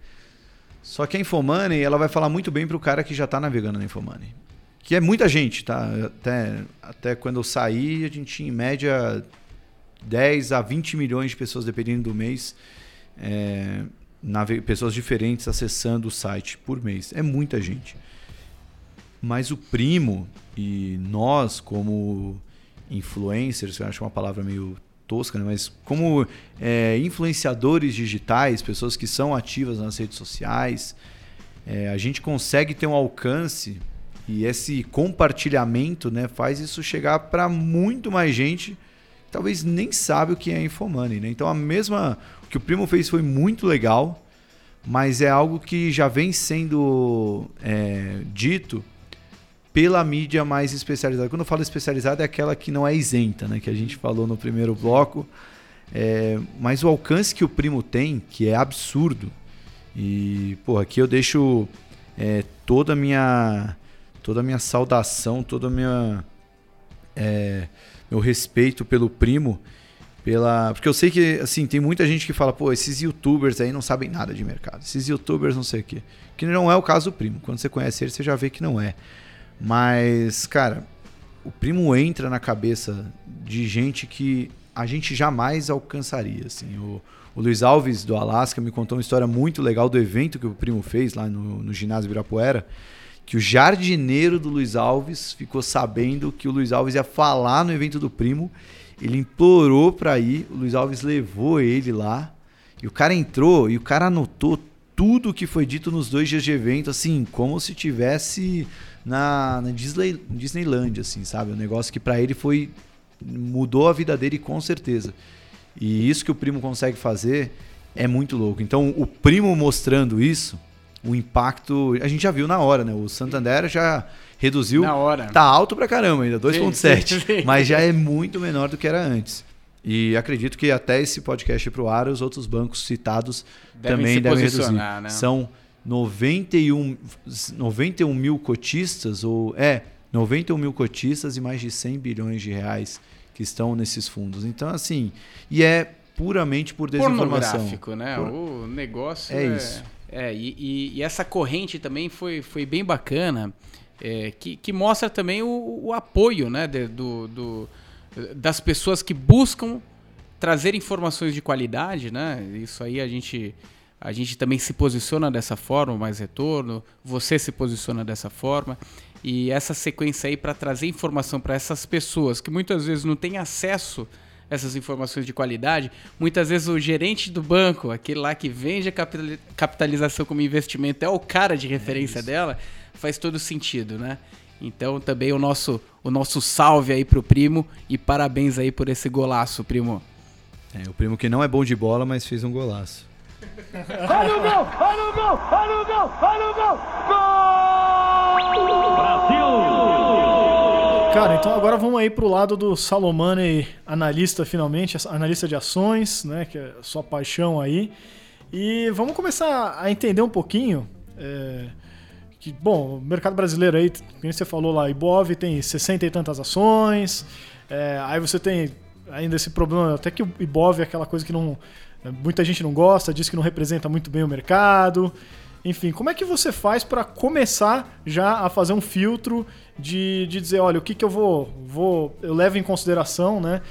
Só que a Infomoney, ela vai falar muito bem para o cara que já está navegando na Infomoney. Que é muita gente, tá? Até, até quando eu saí, a gente tinha em média 10 a 20 milhões de pessoas, dependendo do mês, é, pessoas diferentes acessando o site por mês. É muita gente. Mas o primo e nós, como influencers, eu acho uma palavra meio tosca, né? mas como é, influenciadores digitais, pessoas que são ativas nas redes sociais, é, a gente consegue ter um alcance e esse compartilhamento né, faz isso chegar para muito mais gente que talvez nem sabe o que é Infomoney. Né? Então a mesma. O que o primo fez foi muito legal, mas é algo que já vem sendo é, dito pela mídia mais especializada. Quando eu falo especializada, é aquela que não é isenta, né? que a gente falou no primeiro bloco. É, mas o alcance que o primo tem, que é absurdo. E, pô, aqui eu deixo é, toda a minha toda a minha saudação, toda a minha é, meu respeito pelo primo, pela porque eu sei que assim tem muita gente que fala, pô, esses YouTubers aí não sabem nada de mercado, esses YouTubers não sei o quê, que não é o caso do primo. Quando você conhece ele, você já vê que não é. Mas, cara, o primo entra na cabeça de gente que a gente jamais alcançaria. Assim. O, o Luiz Alves do Alasca me contou uma história muito legal do evento que o primo fez lá no, no ginásio Ibirapuera, que o jardineiro do Luiz Alves ficou sabendo que o Luiz Alves ia falar no evento do primo. Ele implorou para ir, o Luiz Alves levou ele lá. E o cara entrou e o cara anotou tudo que foi dito nos dois dias de evento, assim, como se tivesse na, na Disney, Disneyland, assim, sabe? Um negócio que para ele foi mudou a vida dele com certeza. E isso que o primo consegue fazer é muito louco. Então, o primo mostrando isso, o impacto, a gente já viu na hora, né? O Santander já reduziu. Na hora. Tá alto pra caramba ainda, 2.7, mas já é muito menor do que era antes. E acredito que até esse podcast ir pro ar, os outros bancos citados Devem também devem reduzir. né? São 91, 91 mil cotistas, ou é, 91 mil cotistas e mais de 100 bilhões de reais que estão nesses fundos. Então, assim, e é puramente por desinformação. Pornográfico, né? Por- O negócio É é... isso. É, e, e- e essa corrente também foi, foi bem bacana, é, que, que mostra também o, o apoio né, de- do, do- das pessoas que buscam trazer informações de qualidade, né? Isso aí a gente, a gente também se posiciona dessa forma, mais retorno, você se posiciona dessa forma. E essa sequência aí para trazer informação para essas pessoas que muitas vezes não têm acesso a essas informações de qualidade, muitas vezes o gerente do banco, aquele lá que vende a capitali- capitalização como investimento, é o cara de referência dela, faz todo sentido, né? Então também o nosso, o nosso salve aí pro primo e parabéns aí por esse golaço, primo. É, o primo que não é bom de bola, mas fez um golaço. Olha o gol! Olha o gol! Olha o gol! Olha o gol! Gol! Brasil! Cara, então agora vamos aí pro lado do Salomone, analista finalmente, analista de ações, né, que é sua paixão aí. E vamos começar a entender um pouquinho é, que, bom, o mercado brasileiro aí, como você falou lá, Ibov tem 60 e tantas ações, é, aí você tem ainda esse problema, até que o Ibov é aquela coisa que não muita gente não gosta, diz que não representa muito bem o mercado. Enfim, como é que você faz para começar já a fazer um filtro de, de dizer, olha, o que, que eu vou, vou. Eu levo em consideração, né?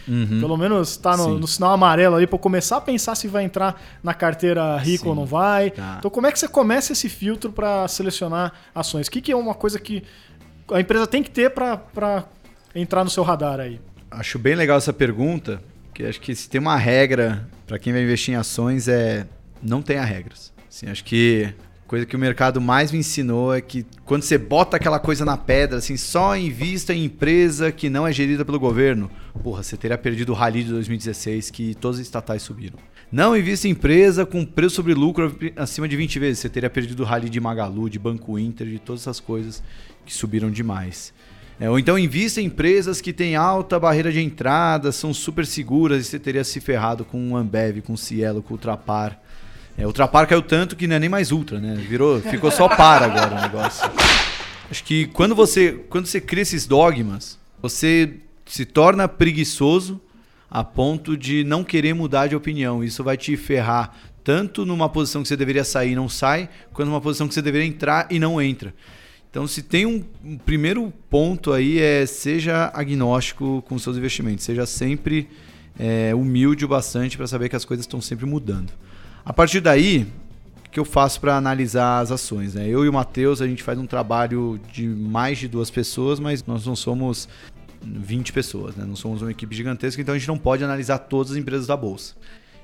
Pelo menos tá no, no sinal amarelo aí para começar a pensar se vai entrar na carteira rico Sim. ou não vai. Tá. Então, como é que você começa esse filtro para selecionar ações? O que, que é uma coisa que a empresa tem que ter para entrar no seu radar aí? Acho bem legal essa pergunta, que acho que se tem uma regra para quem vai investir em ações é não tenha regras. Assim, acho que coisa que o mercado mais me ensinou é que quando você bota aquela coisa na pedra, assim, só invista em empresa que não é gerida pelo governo, porra, você teria perdido o rally de 2016 que todas as estatais subiram. Não invista em empresa com preço sobre lucro acima de 20 vezes, você teria perdido o rally de Magalu, de Banco Inter, de todas essas coisas que subiram demais. É, ou então invista em empresas que têm alta barreira de entrada, são super seguras e você teria se ferrado com o Ambev, com o Cielo, com o Ultrapar. É, Ultrapar caiu tanto que não é nem mais Ultra, né? Virou, ficou só par agora o negócio. Acho que quando você, quando você cria esses dogmas, você se torna preguiçoso a ponto de não querer mudar de opinião. Isso vai te ferrar tanto numa posição que você deveria sair e não sai, quanto numa posição que você deveria entrar e não entra. Então, se tem um, um primeiro ponto aí é seja agnóstico com seus investimentos, seja sempre é, humilde o bastante para saber que as coisas estão sempre mudando. A partir daí, o que eu faço para analisar as ações? Né? Eu e o Matheus, a gente faz um trabalho de mais de duas pessoas, mas nós não somos 20 pessoas, né? não somos uma equipe gigantesca, então a gente não pode analisar todas as empresas da bolsa.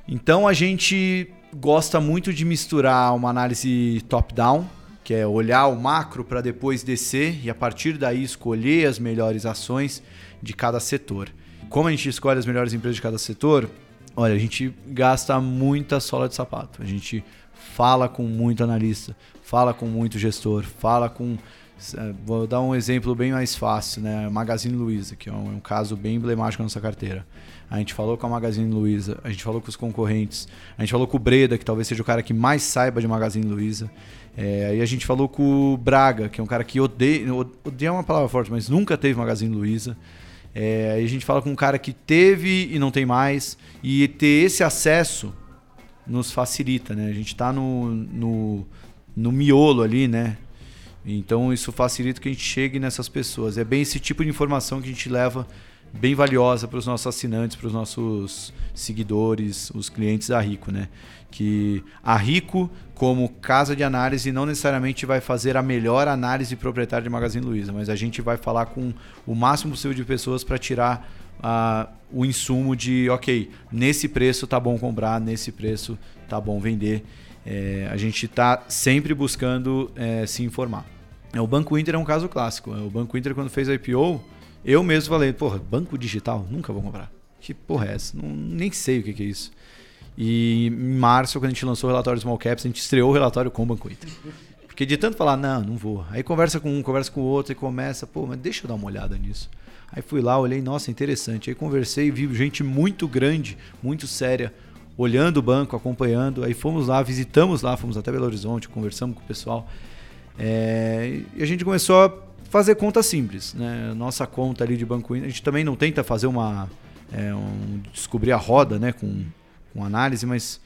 Então a gente gosta muito de misturar uma análise top-down, que é olhar o macro para depois descer e a partir daí escolher as melhores ações de cada setor. Como a gente escolhe as melhores empresas de cada setor? Olha, a gente gasta muita sola de sapato. A gente fala com muito analista, fala com muito gestor, fala com. eh, Vou dar um exemplo bem mais fácil, né? Magazine Luiza, que é é um caso bem emblemático na nossa carteira. A gente falou com a Magazine Luiza, a gente falou com os concorrentes, a gente falou com o Breda, que talvez seja o cara que mais saiba de Magazine Luiza. É, aí a gente falou com o Braga, que é um cara que odeia, odeia é uma palavra forte, mas nunca teve Magazine Luiza. É, aí a gente fala com um cara que teve e não tem mais. E ter esse acesso nos facilita, né? A gente está no, no, no miolo ali, né? Então isso facilita que a gente chegue nessas pessoas. É bem esse tipo de informação que a gente leva bem valiosa para os nossos assinantes, para os nossos seguidores, os clientes da Rico, né? Que a Rico, como casa de análise, não necessariamente vai fazer a melhor análise proprietária de Magazine Luiza, mas a gente vai falar com o máximo possível de pessoas para tirar uh, o insumo de, ok, nesse preço tá bom comprar, nesse preço tá bom vender. É, a gente está sempre buscando é, se informar. É, o Banco Inter é um caso clássico. O Banco Inter, quando fez a IPO, eu mesmo falei, porra, banco digital? Nunca vou comprar. Que porra é essa? Não, nem sei o que, que é isso. E em março, quando a gente lançou o relatório Small Caps, a gente estreou o relatório com o Banco Inter. Porque de tanto falar, não, não vou. Aí conversa com um, conversa com o outro e começa, pô, mas deixa eu dar uma olhada nisso. Aí fui lá, olhei, nossa, interessante. Aí conversei, vi gente muito grande, muito séria, olhando o banco, acompanhando. Aí fomos lá, visitamos lá, fomos até Belo Horizonte, conversamos com o pessoal. É, e a gente começou a fazer conta simples, né? Nossa conta ali de Banco Inter, a gente também não tenta fazer uma é, um, descobrir a roda, né, com, com análise, mas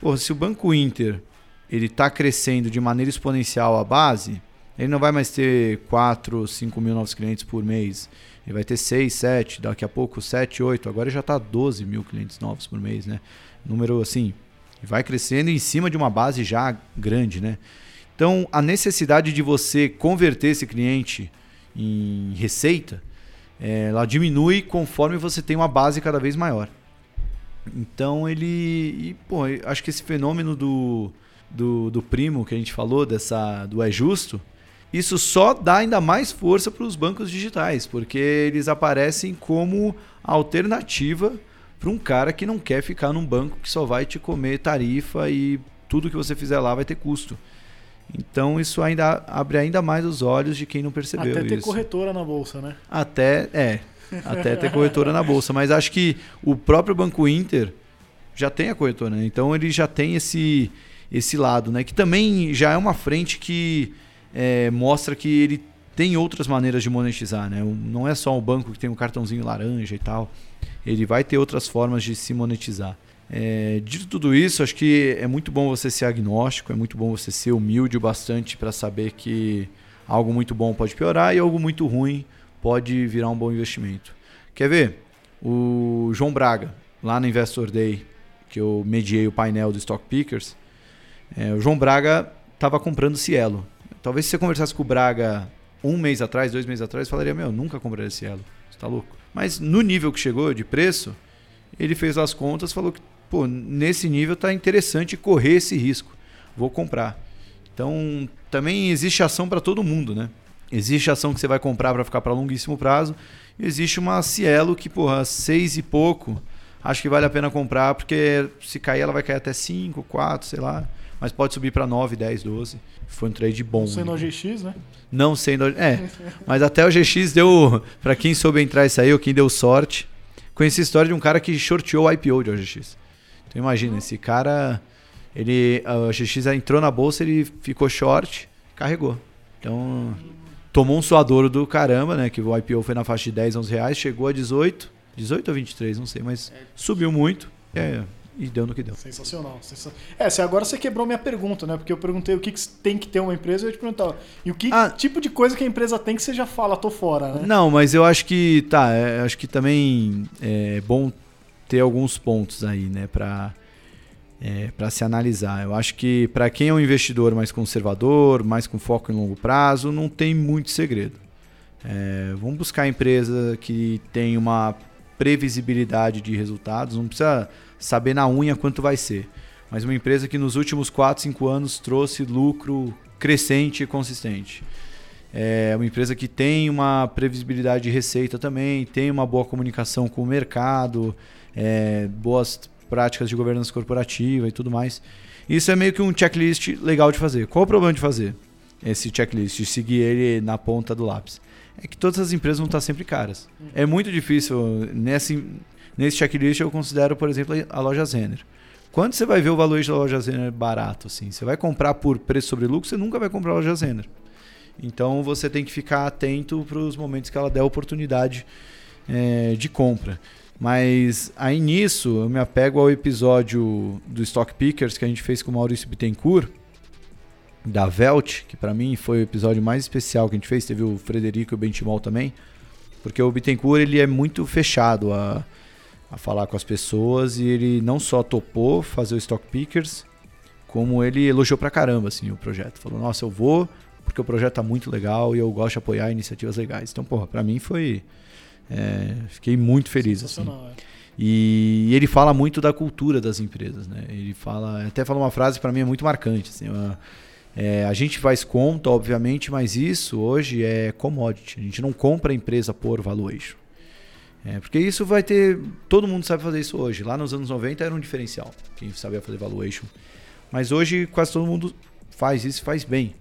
porra, se o Banco Inter ele está crescendo de maneira exponencial a base, ele não vai mais ter 4, 5 mil novos clientes por mês. Ele vai ter 6, 7, daqui a pouco 7, 8. Agora já está 12 mil clientes novos por mês, né? Número assim, vai crescendo em cima de uma base já grande, né? Então, a necessidade de você converter esse cliente em receita, é, ela diminui conforme você tem uma base cada vez maior. Então, ele. E, pô, acho que esse fenômeno do, do, do primo que a gente falou, dessa do é justo, isso só dá ainda mais força para os bancos digitais, porque eles aparecem como alternativa para um cara que não quer ficar num banco que só vai te comer tarifa e tudo que você fizer lá vai ter custo. Então isso ainda abre ainda mais os olhos de quem não percebeu Até ter isso. corretora na bolsa, né? Até, é, até ter corretora na bolsa, mas acho que o próprio Banco Inter já tem a corretora, né? Então ele já tem esse esse lado, né? Que também já é uma frente que é, mostra que ele tem outras maneiras de monetizar, né? Não é só um banco que tem um cartãozinho laranja e tal. Ele vai ter outras formas de se monetizar. É, dito tudo isso, acho que é muito bom você ser agnóstico, é muito bom você ser humilde o bastante para saber que algo muito bom pode piorar e algo muito ruim pode virar um bom investimento. Quer ver? O João Braga, lá no Investor Day, que eu mediei o painel do Stock Pickers, é, o João Braga estava comprando Cielo. Talvez se você conversasse com o Braga um mês atrás, dois meses atrás, falaria: Meu, nunca compraria Cielo. Você tá louco? Mas no nível que chegou de preço, ele fez as contas falou que pô, nesse nível tá interessante correr esse risco. Vou comprar. Então, também existe ação para todo mundo, né? Existe ação que você vai comprar para ficar para longuíssimo prazo. E existe uma Cielo que, porra, seis e pouco, acho que vale a pena comprar, porque se cair, ela vai cair até 5, 4, sei lá. Mas pode subir para 9, 10, 12. Foi um trade bom. Não sendo o GX, né? Não sendo. É. mas até o GX deu. Para quem soube entrar e sair, ou quem deu sorte. Conheci a história de um cara que shorteou o IPO de OGX. Então imagina, esse cara, ele, a OGX entrou na bolsa, ele ficou short, carregou. Então tomou um suadouro do caramba, né? Que o IPO foi na faixa de 10, 11 reais, chegou a 18, 18 ou 23, não sei, mas subiu muito. É, e deu no que deu. Sensacional. É, se agora você quebrou minha pergunta, né? Porque eu perguntei o que, que tem que ter uma empresa, eu ia te perguntar. E o que ah, tipo de coisa que a empresa tem que você já fala, tô fora, né? Não, mas eu acho que tá, é, acho que também é bom ter alguns pontos aí, né, para é, para se analisar. Eu acho que para quem é um investidor mais conservador, mais com foco em longo prazo, não tem muito segredo. É, vamos buscar empresa que tem uma previsibilidade de resultados, não precisa saber na unha quanto vai ser, mas uma empresa que nos últimos 4, 5 anos trouxe lucro crescente e consistente. É uma empresa que tem uma previsibilidade de receita também, tem uma boa comunicação com o mercado, é, boas práticas de governança corporativa e tudo mais. Isso é meio que um checklist legal de fazer. Qual o problema de fazer esse checklist, de seguir ele na ponta do lápis? É que todas as empresas vão estar sempre caras. É muito difícil. Nesse, nesse checklist eu considero, por exemplo, a loja Zener. Quando você vai ver o valor da loja Zener barato, assim, você vai comprar por preço sobre lucro, você nunca vai comprar a loja Zener. Então você tem que ficar atento para os momentos que ela der oportunidade é, de compra. Mas aí nisso eu me apego ao episódio do Stock Pickers que a gente fez com o Maurício Bittencourt, da Velt, que para mim foi o episódio mais especial que a gente fez. Teve o Frederico e o Bentimol também. Porque o Bittencourt ele é muito fechado a, a falar com as pessoas e ele não só topou fazer o Stock Pickers, como ele elogiou pra caramba assim, o projeto. Falou, nossa, eu vou porque o projeto tá muito legal e eu gosto de apoiar iniciativas legais. Então, porra, pra mim foi... É, fiquei muito feliz. Assim. É. E ele fala muito da cultura das empresas, né? Ele fala, até fala uma frase que para mim é muito marcante. Assim, uma, é, a gente faz conta, obviamente, mas isso hoje é commodity. A gente não compra a empresa por valuation. É, porque isso vai ter. Todo mundo sabe fazer isso hoje. Lá nos anos 90 era um diferencial. Quem sabia fazer valuation. Mas hoje quase todo mundo faz isso e faz bem.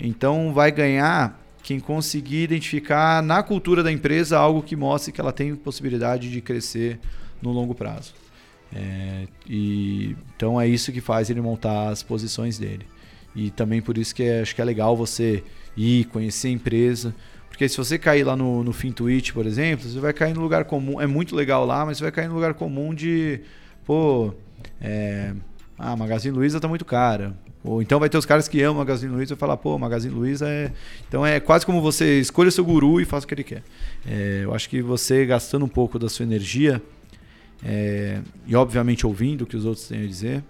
Então vai ganhar quem conseguir identificar na cultura da empresa algo que mostre que ela tem possibilidade de crescer no longo prazo. É, e, então é isso que faz ele montar as posições dele. E também por isso que é, acho que é legal você ir conhecer a empresa. Porque se você cair lá no, no Fintuit, por exemplo, você vai cair no lugar comum. É muito legal lá, mas você vai cair no lugar comum de. Pô, é, ah, Magazine Luiza tá muito cara. Ou então vai ter os caras que amam Magazine Luiza e falar, pô, Magazine Luiza é. Então é quase como você escolha o seu guru e faça o que ele quer. É, eu acho que você gastando um pouco da sua energia é, e obviamente ouvindo o que os outros têm a dizer,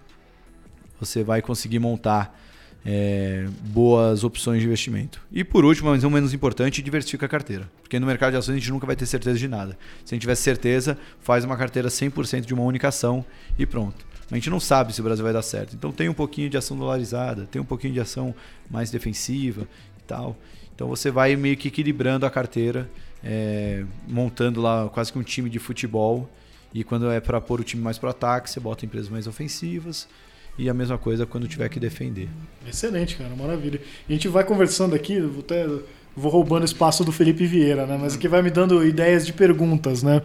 você vai conseguir montar é, boas opções de investimento. E por último, mas não menos importante, diversifica a carteira. Porque no mercado de ações a gente nunca vai ter certeza de nada. Se a gente tivesse certeza, faz uma carteira 100% de uma única ação e pronto. A gente não sabe se o Brasil vai dar certo. Então tem um pouquinho de ação dolarizada, tem um pouquinho de ação mais defensiva e tal. Então você vai meio que equilibrando a carteira, é, montando lá quase que um time de futebol. E quando é para pôr o time mais para ataque, você bota empresas mais ofensivas. E a mesma coisa quando tiver que defender. Excelente, cara, maravilha. A gente vai conversando aqui, vou até vou roubando espaço do Felipe Vieira, né? Mas aqui vai me dando ideias de perguntas, né?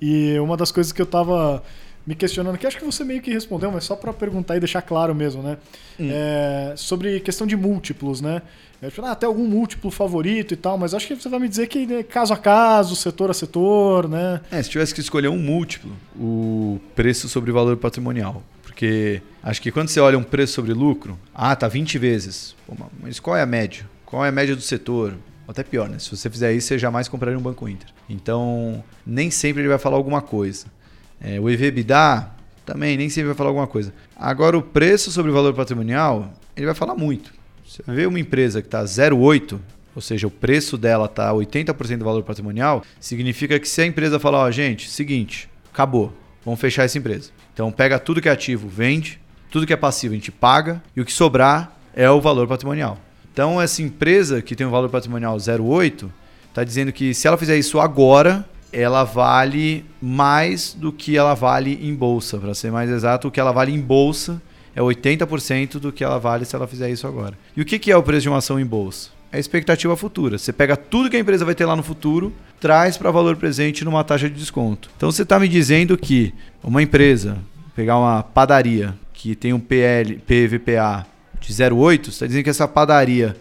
E uma das coisas que eu tava me questionando, que acho que você meio que respondeu, mas só para perguntar e deixar claro mesmo, né? Hum. É, sobre questão de múltiplos, né? Eu falei, ah, tem algum múltiplo favorito e tal, mas acho que você vai me dizer que né, caso a caso, setor a setor, né? É, se tivesse que escolher um múltiplo, o preço sobre valor patrimonial. Porque acho que quando você olha um preço sobre lucro, ah, tá 20 vezes. Pô, mas qual é a média? Qual é a média do setor? Ou até pior, né? Se você fizer isso, você jamais compraria um Banco Inter. Então, nem sempre ele vai falar alguma coisa. É, o EVBDA também nem sempre vai falar alguma coisa. Agora, o preço sobre o valor patrimonial, ele vai falar muito. Você vê uma empresa que está 0,8, ou seja, o preço dela está 80% do valor patrimonial, significa que se a empresa falar, ó, gente, seguinte, acabou, vamos fechar essa empresa. Então pega tudo que é ativo, vende, tudo que é passivo a gente paga e o que sobrar é o valor patrimonial. Então essa empresa que tem um valor patrimonial 0,8 está dizendo que se ela fizer isso agora, ela vale mais do que ela vale em bolsa. Para ser mais exato, o que ela vale em bolsa é 80% do que ela vale se ela fizer isso agora. E o que é o preço de uma ação em bolsa? É a expectativa futura. Você pega tudo que a empresa vai ter lá no futuro, traz para valor presente numa taxa de desconto. Então você está me dizendo que uma empresa, pegar uma padaria que tem um PL, PVPA de 0,8, você está dizendo que essa padaria,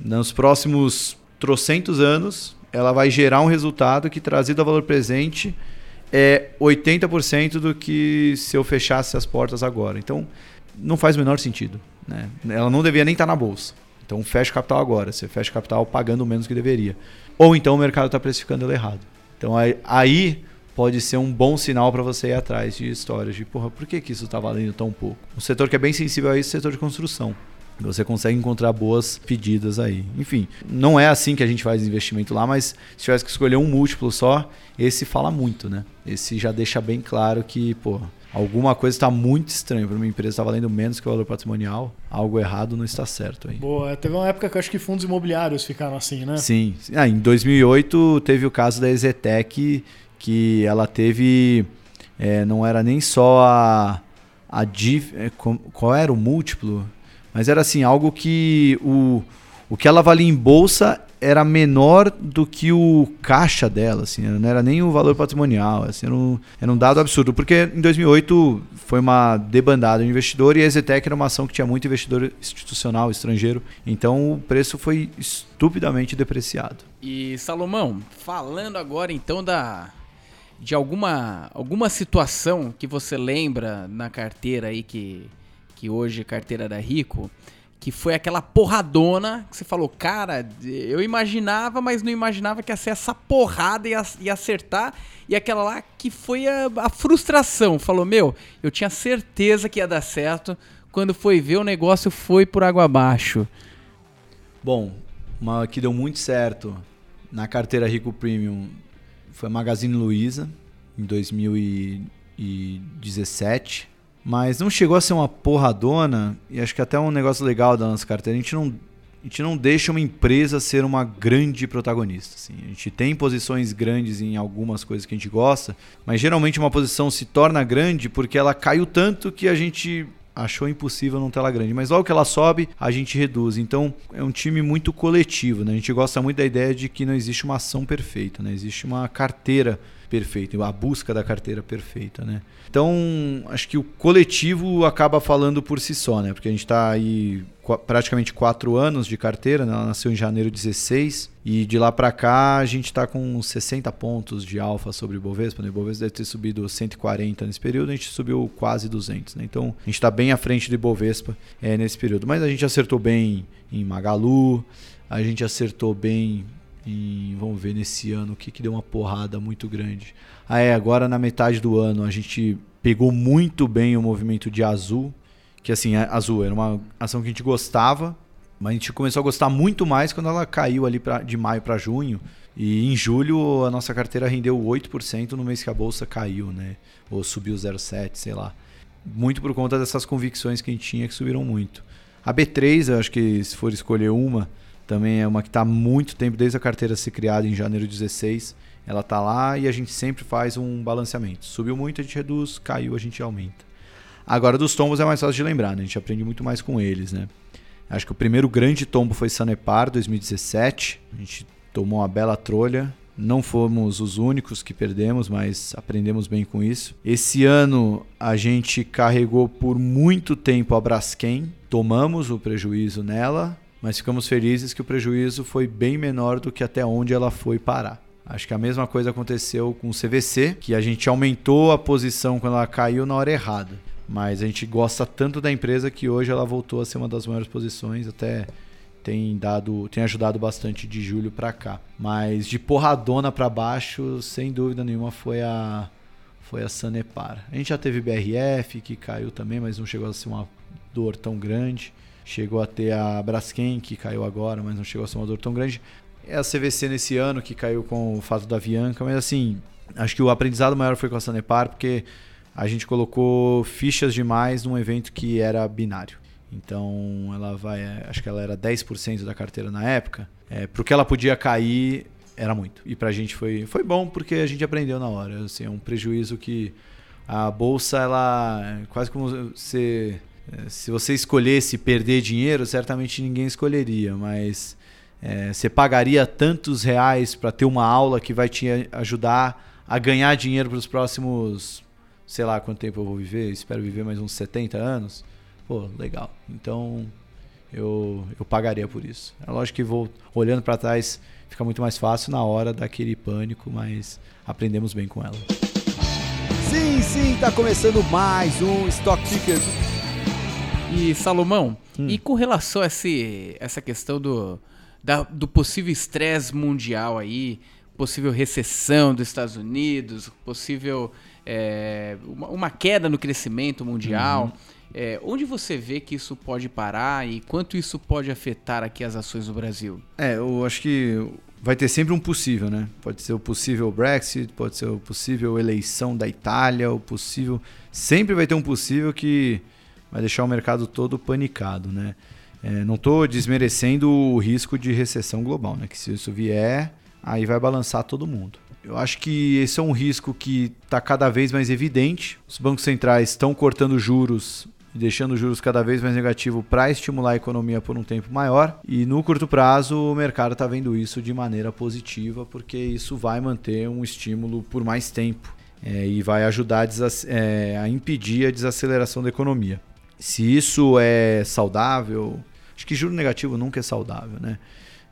nos próximos trocentos anos, ela vai gerar um resultado que, trazido a valor presente, é 80% do que se eu fechasse as portas agora. Então, não faz o menor sentido. Né? Ela não devia nem estar na bolsa. Então, fecha o capital agora. Você fecha o capital pagando menos que deveria. Ou então o mercado está precificando ele errado. Então, aí, aí pode ser um bom sinal para você ir atrás de histórias de, porra, por que, que isso está valendo tão pouco? Um setor que é bem sensível a isso é o setor de construção. Você consegue encontrar boas pedidas aí. Enfim, não é assim que a gente faz investimento lá, mas se tivesse que escolher um múltiplo só, esse fala muito, né? Esse já deixa bem claro que, pô, alguma coisa está muito estranha para uma empresa está valendo menos que o valor patrimonial, algo errado não está certo aí. Boa, teve uma época que eu acho que fundos imobiliários ficaram assim, né? Sim. Ah, em 2008 teve o caso da Ezetec, que ela teve. É, não era nem só a. a dif, é, qual era o múltiplo? Mas era assim, algo que o, o que ela valia em bolsa era menor do que o caixa dela, assim, não era nem o valor patrimonial, assim, era, um, era um dado absurdo, porque em 2008 foi uma debandada de investidor e a Exetec era uma ação que tinha muito investidor institucional estrangeiro, então o preço foi estupidamente depreciado. E Salomão, falando agora então da de alguma alguma situação que você lembra na carteira aí que que hoje carteira da Rico, que foi aquela porradona que você falou, cara, eu imaginava, mas não imaginava que ia ser essa porrada e acertar. E aquela lá que foi a, a, frustração. Falou, meu, eu tinha certeza que ia dar certo. Quando foi ver, o negócio foi por água abaixo. Bom, uma que deu muito certo na carteira Rico Premium foi a Magazine Luiza, em 2017 mas não chegou a ser uma porradona, e acho que até um negócio legal da nossa carteira, a gente não, a gente não deixa uma empresa ser uma grande protagonista. Assim. A gente tem posições grandes em algumas coisas que a gente gosta, mas geralmente uma posição se torna grande porque ela caiu tanto que a gente achou impossível não ter ela grande. Mas logo que ela sobe, a gente reduz. Então é um time muito coletivo. Né? A gente gosta muito da ideia de que não existe uma ação perfeita, né? existe uma carteira perfeita, a busca da carteira perfeita. Né? Então, acho que o coletivo acaba falando por si só, né? Porque a gente está aí praticamente quatro anos de carteira, né? ela nasceu em janeiro de 16 e de lá para cá a gente está com 60 pontos de alfa sobre o Bovespa. Né? O Bovespa deve ter subido 140 nesse período, a gente subiu quase 200. Né? Então a gente está bem à frente do Bovespa é, nesse período. Mas a gente acertou bem em Magalu, a gente acertou bem em, vamos ver nesse ano o que, que deu uma porrada muito grande. Ah, é, agora na metade do ano a gente pegou muito bem o movimento de azul, que assim, a azul era uma ação que a gente gostava, mas a gente começou a gostar muito mais quando ela caiu ali pra, de maio para junho. E em julho a nossa carteira rendeu 8% no mês que a bolsa caiu, né? Ou subiu 0,7, sei lá. Muito por conta dessas convicções que a gente tinha que subiram muito. A B3, eu acho que se for escolher uma, também é uma que está há muito tempo, desde a carteira ser criada em janeiro de 16. Ela está lá e a gente sempre faz um balanceamento. Subiu muito, a gente reduz, caiu, a gente aumenta. Agora, dos tombos é mais fácil de lembrar, né? A gente aprende muito mais com eles, né? Acho que o primeiro grande tombo foi Sanepar, 2017. A gente tomou uma bela trolha. Não fomos os únicos que perdemos, mas aprendemos bem com isso. Esse ano a gente carregou por muito tempo a Braskem, tomamos o prejuízo nela, mas ficamos felizes que o prejuízo foi bem menor do que até onde ela foi parar. Acho que a mesma coisa aconteceu com o CVC, que a gente aumentou a posição quando ela caiu na hora errada. Mas a gente gosta tanto da empresa que hoje ela voltou a ser uma das maiores posições, até tem dado, tem ajudado bastante de julho para cá. Mas de porradona para baixo, sem dúvida nenhuma foi a foi a Sanepar. A gente já teve BRF que caiu também, mas não chegou a ser uma dor tão grande. Chegou a ter a Braskem, que caiu agora, mas não chegou a ser uma dor tão grande. É a CVC nesse ano, que caiu com o fato da Avianca, mas assim, acho que o aprendizado maior foi com a Sanepar, porque a gente colocou fichas demais num evento que era binário. Então ela vai, acho que ela era 10% da carteira na época. É, pro que ela podia cair, era muito. E pra gente foi, foi bom porque a gente aprendeu na hora. Assim, é um prejuízo que a bolsa, ela quase como você é, se você escolhesse perder dinheiro, certamente ninguém escolheria, mas é, você pagaria tantos reais para ter uma aula que vai te ajudar a ganhar dinheiro para os próximos, sei lá quanto tempo eu vou viver, espero viver mais uns 70 anos. Pô, legal. Então eu, eu pagaria por isso. É lógico que vou olhando para trás fica muito mais fácil na hora daquele pânico, mas aprendemos bem com ela. Sim, sim, está começando mais um Stock Tickers e Salomão, hum. e com relação a esse, essa questão do, da, do possível estresse mundial aí, possível recessão dos Estados Unidos, possível é, uma, uma, queda no crescimento mundial, uhum. é, onde você vê que isso pode parar e quanto isso pode afetar aqui as ações do Brasil? É, eu acho que vai ter sempre um possível, né? Pode ser o possível Brexit, pode ser o possível eleição da Itália, o possível. Sempre vai ter um possível que vai deixar o mercado todo panicado, né? É, não estou desmerecendo o risco de recessão global, né? Que se isso vier, aí vai balançar todo mundo. Eu acho que esse é um risco que está cada vez mais evidente. Os bancos centrais estão cortando juros deixando os juros cada vez mais negativo para estimular a economia por um tempo maior. E no curto prazo, o mercado está vendo isso de maneira positiva, porque isso vai manter um estímulo por mais tempo é, e vai ajudar a, é, a impedir a desaceleração da economia se isso é saudável, acho que juro negativo nunca é saudável, né?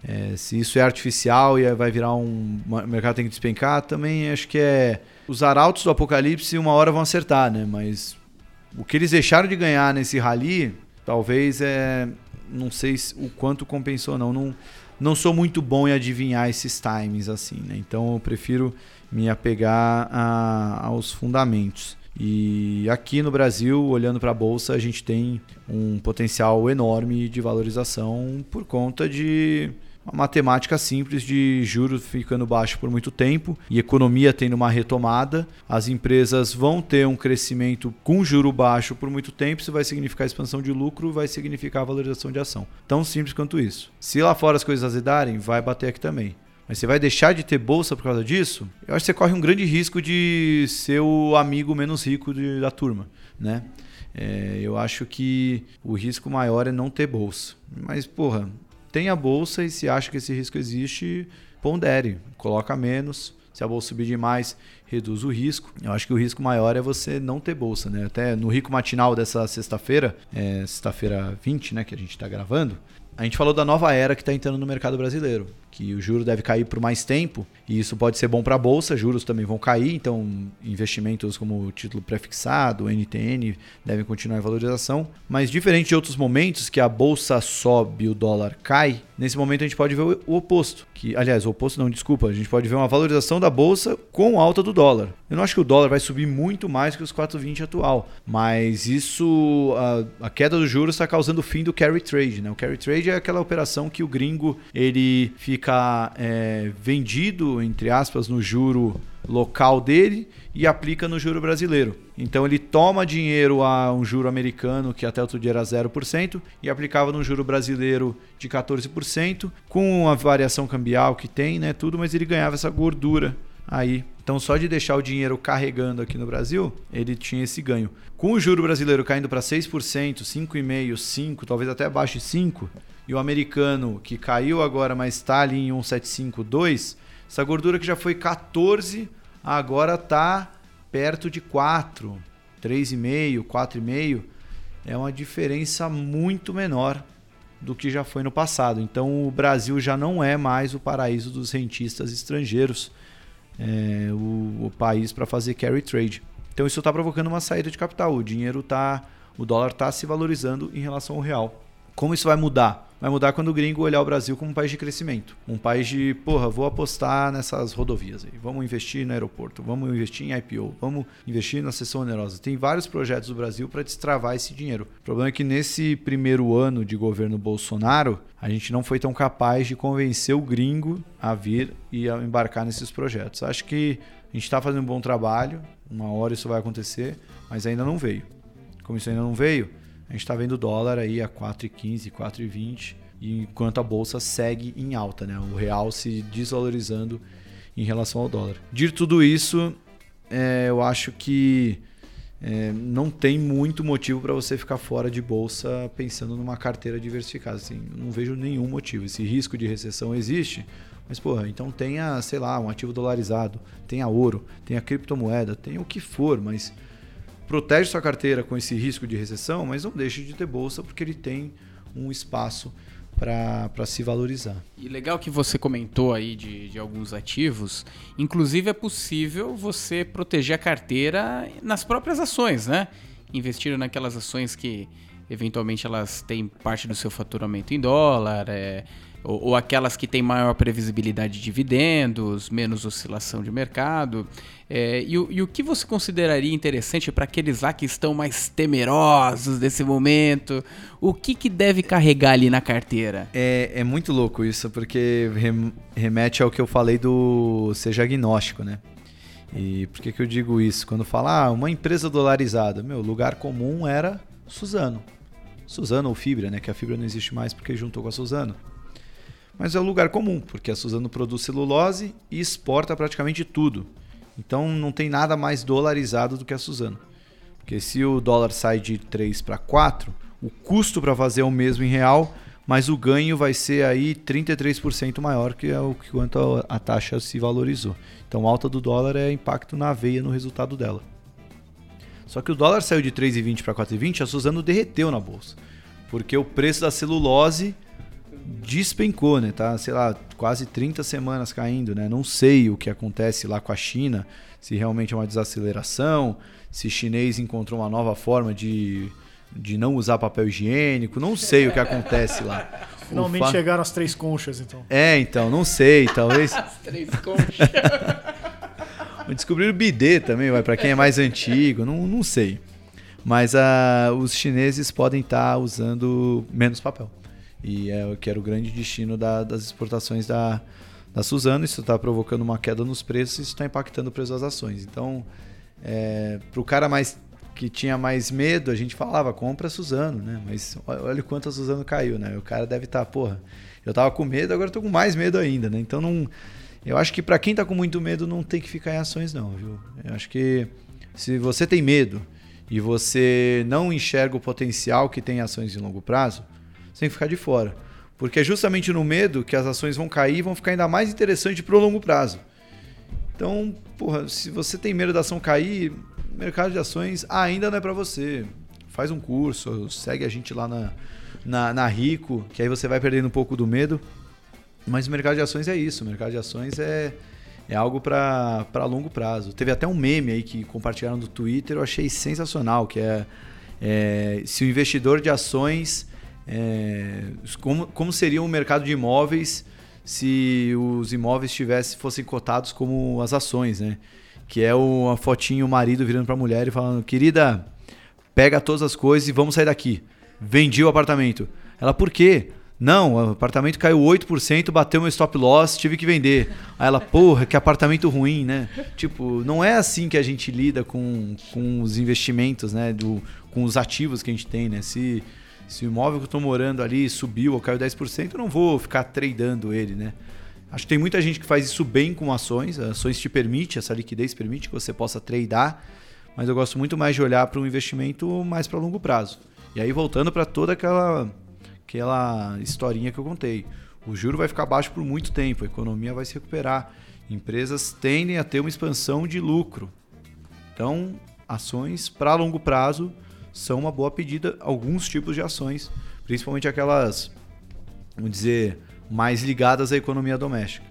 É, se isso é artificial e vai virar um o mercado tem que despencar, também acho que é os arautos do apocalipse uma hora vão acertar, né? Mas o que eles deixaram de ganhar nesse rally, talvez é não sei se- o quanto compensou ou não. não. Não sou muito bom em adivinhar esses times assim, né? Então eu prefiro me apegar a- aos fundamentos. E aqui no Brasil, olhando para a bolsa, a gente tem um potencial enorme de valorização por conta de uma matemática simples de juros ficando baixo por muito tempo e economia tendo uma retomada, as empresas vão ter um crescimento com juro baixo por muito tempo, isso vai significar expansão de lucro, vai significar valorização de ação. Tão simples quanto isso. Se lá fora as coisas azedarem, vai bater aqui também. Mas você vai deixar de ter bolsa por causa disso? Eu acho que você corre um grande risco de ser o amigo menos rico de- da turma, né? É, eu acho que o risco maior é não ter bolsa. Mas, porra, tenha bolsa e se acha que esse risco existe, pondere, coloca menos. Se a bolsa subir demais, reduz o risco. Eu acho que o risco maior é você não ter bolsa, né? Até no rico matinal dessa sexta-feira, é, sexta-feira 20, né, que a gente está gravando, a gente falou da nova era que está entrando no mercado brasileiro, que o juro deve cair por mais tempo e isso pode ser bom para a bolsa, juros também vão cair, então investimentos como título prefixado, NTN devem continuar em valorização, mas diferente de outros momentos que a bolsa sobe e o dólar cai, nesse momento a gente pode ver o oposto, que aliás, o oposto não, desculpa, a gente pode ver uma valorização da bolsa com alta do dólar. Eu não acho que o dólar vai subir muito mais que os 4,20 atual, mas isso a, a queda do juros está causando o fim do carry trade, né? O carry trade é aquela operação que o gringo ele fica é, vendido entre aspas no juro local dele e aplica no juro brasileiro. Então ele toma dinheiro a um juro americano que até outro dia era 0% e aplicava no juro brasileiro de 14%, com a variação cambial que tem, né, tudo, mas ele ganhava essa gordura aí. Então só de deixar o dinheiro carregando aqui no Brasil, ele tinha esse ganho. Com o juro brasileiro caindo para 6%, 5,5%, 5%, talvez até abaixo de 5%, e o americano que caiu agora, mas está ali em 1,752, essa gordura que já foi 14, agora está perto de 4, 3,5, 4,5. É uma diferença muito menor do que já foi no passado. Então o Brasil já não é mais o paraíso dos rentistas estrangeiros, é, o, o país para fazer carry trade. Então isso está provocando uma saída de capital. O dinheiro tá, o dólar está se valorizando em relação ao real. Como isso vai mudar? Vai mudar quando o gringo olhar o Brasil como um país de crescimento. Um país de, porra, vou apostar nessas rodovias aí. Vamos investir no aeroporto, vamos investir em IPO, vamos investir na seção onerosa. Tem vários projetos do Brasil para destravar esse dinheiro. O problema é que nesse primeiro ano de governo Bolsonaro, a gente não foi tão capaz de convencer o gringo a vir e a embarcar nesses projetos. Acho que a gente está fazendo um bom trabalho, uma hora isso vai acontecer, mas ainda não veio. Como isso ainda não veio, a gente está vendo o dólar aí a 4,15, 4,20, enquanto a bolsa segue em alta, né? O real se desvalorizando em relação ao dólar. Dito tudo isso, é, eu acho que é, não tem muito motivo para você ficar fora de bolsa pensando numa carteira diversificada. Assim, não vejo nenhum motivo. Esse risco de recessão existe, mas, porra, então tenha, sei lá, um ativo dolarizado, tenha ouro, tenha criptomoeda, tenha o que for, mas protege sua carteira com esse risco de recessão, mas não deixe de ter bolsa porque ele tem um espaço para se valorizar. E legal que você comentou aí de, de alguns ativos. Inclusive é possível você proteger a carteira nas próprias ações, né? Investir naquelas ações que eventualmente elas têm parte do seu faturamento em dólar, é, ou, ou aquelas que têm maior previsibilidade de dividendos, menos oscilação de mercado. É, e, o, e o que você consideraria interessante para aqueles lá que estão mais temerosos desse momento? O que, que deve carregar ali na carteira? É, é muito louco isso, porque rem- remete ao que eu falei do seja agnóstico, né? E por que, que eu digo isso? Quando fala, ah, uma empresa dolarizada, meu, lugar comum era Suzano. Suzano ou Fibra, né? Que a Fibra não existe mais porque juntou com a Suzano. Mas é o lugar comum, porque a Suzano produz celulose e exporta praticamente tudo. Então não tem nada mais dolarizado do que a Suzano. Porque se o dólar sai de 3 para 4, o custo para fazer é o mesmo em real, mas o ganho vai ser aí 33% maior que é o que quanto a, taxa se valorizou. Então alta do dólar é impacto na veia no resultado dela. Só que o dólar saiu de 3,20 para 4,20, a Suzano derreteu na bolsa. Porque o preço da celulose despencou, né? Tá, sei lá, quase 30 semanas caindo, né? Não sei o que acontece lá com a China, se realmente é uma desaceleração, se chinês encontrou uma nova forma de de não usar papel higiênico, não sei o que acontece lá. Finalmente fa- chegaram as três conchas, então. É, então, não sei, talvez. As três conchas. Descobriram o bidê também, vai para quem é mais antigo, não, não sei. Mas ah, os chineses podem estar usando menos papel. E é o que era o grande destino da- das exportações da, da Suzano. Isso está provocando uma queda nos preços e isso está impactando o preço das ações. Então, para o cara mais que tinha mais medo, a gente falava, compra Suzano, né? Mas olha o quanto a Suzano caiu, né? O cara deve estar, porra, eu tava com medo, agora tô com mais medo ainda, né? Então não. Eu acho que para quem tá com muito medo não tem que ficar em ações, não, viu? Eu acho que se você tem medo e você não enxerga o potencial que tem em ações de longo prazo, que ficar de fora. Porque é justamente no medo que as ações vão cair e vão ficar ainda mais interessantes pro longo prazo. Então, porra, se você tem medo da ação cair, mercado de ações ainda não é para você. Faz um curso, segue a gente lá na, na, na Rico, que aí você vai perdendo um pouco do medo. Mas o mercado de ações é isso. O mercado de ações é, é algo para longo prazo. Teve até um meme aí que compartilharam do Twitter, eu achei sensacional, que é, é se o investidor de ações. É, como, como seria o mercado de imóveis se os imóveis tivessem, fossem cotados como as ações, né? Que é o, a fotinho, o marido virando para a mulher e falando: querida, pega todas as coisas e vamos sair daqui. Vendi o apartamento. Ela, por quê? Não, o apartamento caiu 8%, bateu meu stop loss, tive que vender. Aí ela, porra, que apartamento ruim, né? Tipo, não é assim que a gente lida com, com os investimentos, né? Do, com os ativos que a gente tem, né? Se, se o imóvel que eu tô morando ali subiu ou caiu 10%, eu não vou ficar tradando ele, né? Acho que tem muita gente que faz isso bem com ações. Ações te permite, essa liquidez permite que você possa tradar, mas eu gosto muito mais de olhar para um investimento mais para longo prazo. E aí voltando para toda aquela aquela historinha que eu contei. O juro vai ficar baixo por muito tempo, a economia vai se recuperar. Empresas tendem a ter uma expansão de lucro. Então, ações para longo prazo são uma boa pedida, alguns tipos de ações, principalmente aquelas, vamos dizer, mais ligadas à economia doméstica.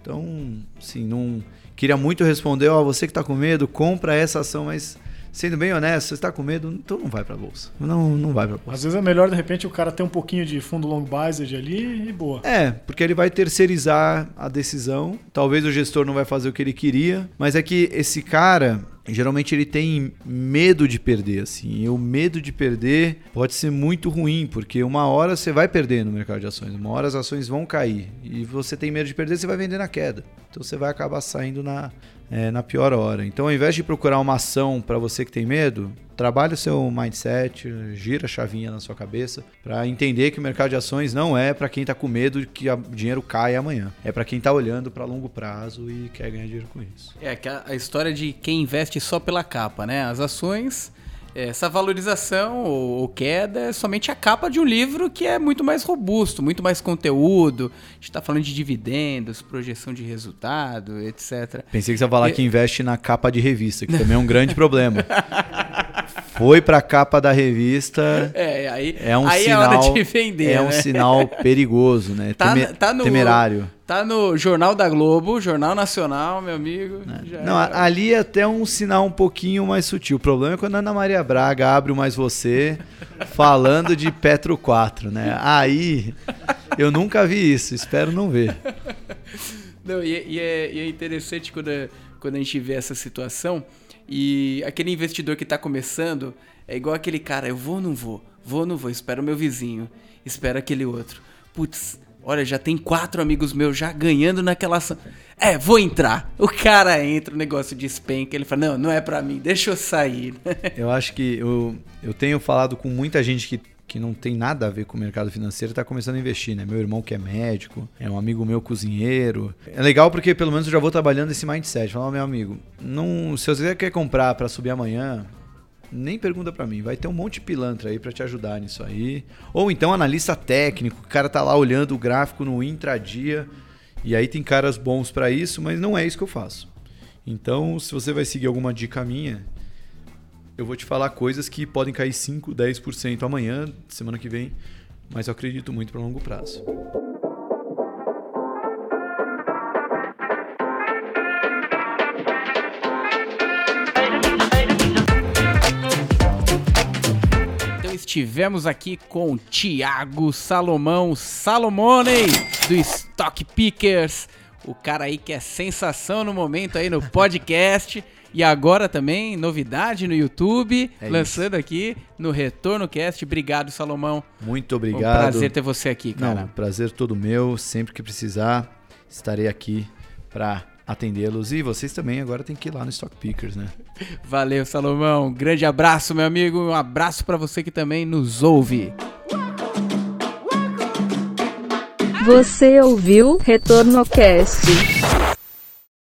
Então, sim, não queria muito responder, ó, você que está com medo, compra essa ação, mas sendo bem honesto, você está com medo, então não vai para bolsa. Não, não vai para bolsa. Às vezes é melhor, de repente, o cara ter um pouquinho de fundo long biased ali e boa. É, porque ele vai terceirizar a decisão. Talvez o gestor não vai fazer o que ele queria, mas é que esse cara, geralmente ele tem medo de perder, assim. E o medo de perder pode ser muito ruim, porque uma hora você vai perder no mercado de ações, uma hora as ações vão cair e você tem medo de perder, você vai vender na queda. Então você vai acabar saindo na, é, na pior hora. Então, ao invés de procurar uma ação para você que tem medo, trabalhe o seu mindset, gira a chavinha na sua cabeça para entender que o mercado de ações não é para quem está com medo de que o dinheiro caia amanhã. É para quem está olhando para longo prazo e quer ganhar dinheiro com isso. É que a, a história de quem investe só pela capa, né? As ações, essa valorização ou, queda é somente a capa de um livro que é muito mais robusto, muito mais conteúdo. A gente tá falando de dividendos, projeção de resultado, etc. Pensei que você ia falar E- que investe na capa de revista, que também é um grande problema. Foi para a capa da revista, É, aí é um aí sinal é hora de vender, é um né? sinal perigoso, né? Tá- Teme- tá no- temerário. Tá no Jornal da Globo, Jornal Nacional, meu amigo. já Não, era. ali é até um sinal um pouquinho mais sutil. O problema é quando a Ana Maria Braga abre o Mais Você falando de Petro 4, né? Aí eu nunca vi isso, espero não ver. Não, e, é- e é, e é interessante quando, quando a gente vê essa situação e aquele investidor que tá começando é igual aquele cara, eu vou ou não vou? Vou ou não vou? Espera o meu vizinho, espera aquele outro. Putz, olha, já tem quatro amigos meus já ganhando naquela ação. É, vou entrar. O cara entra, o negócio despenca, ele fala, não, não é pra mim, deixa eu sair. Eu acho que eu, eu tenho falado com muita gente que, que não tem nada a ver com o mercado financeiro e tá começando a investir, né? Meu irmão que é médico, é um amigo meu cozinheiro. É legal porque pelo menos eu já vou trabalhando esse mindset. Falar, "Ó, meu amigo, não, se você quer comprar para subir amanhã, nem pergunta pra mim, vai ter um monte de pilantra aí pra te ajudar nisso aí. Ou então analista técnico, o cara tá lá olhando o gráfico no intradia, e aí tem caras bons pra isso, mas não é isso que eu faço. Então, se você vai seguir alguma dica minha, eu vou te falar coisas que podem cair 5, 10% amanhã, semana que vem, mas eu acredito muito para longo prazo. Então estivemos aqui com Thiago Salomão Salomone do Stock Pickers, o cara aí que é sensação no momento aí no podcast. E agora também, novidade no YouTube, É lançando aqui no Retorno Cast. Obrigado, Salomão. Muito Um obrigado. prazer ter você aqui, cara. Não, prazer todo meu. Sempre que precisar, estarei aqui para atendê-los. E vocês também agora tem que ir lá no Stock Pickers, né? Valeu, Salomão. Um grande abraço, meu amigo. Um abraço pra você que também nos ouve. Você ouviu Retorno Cast.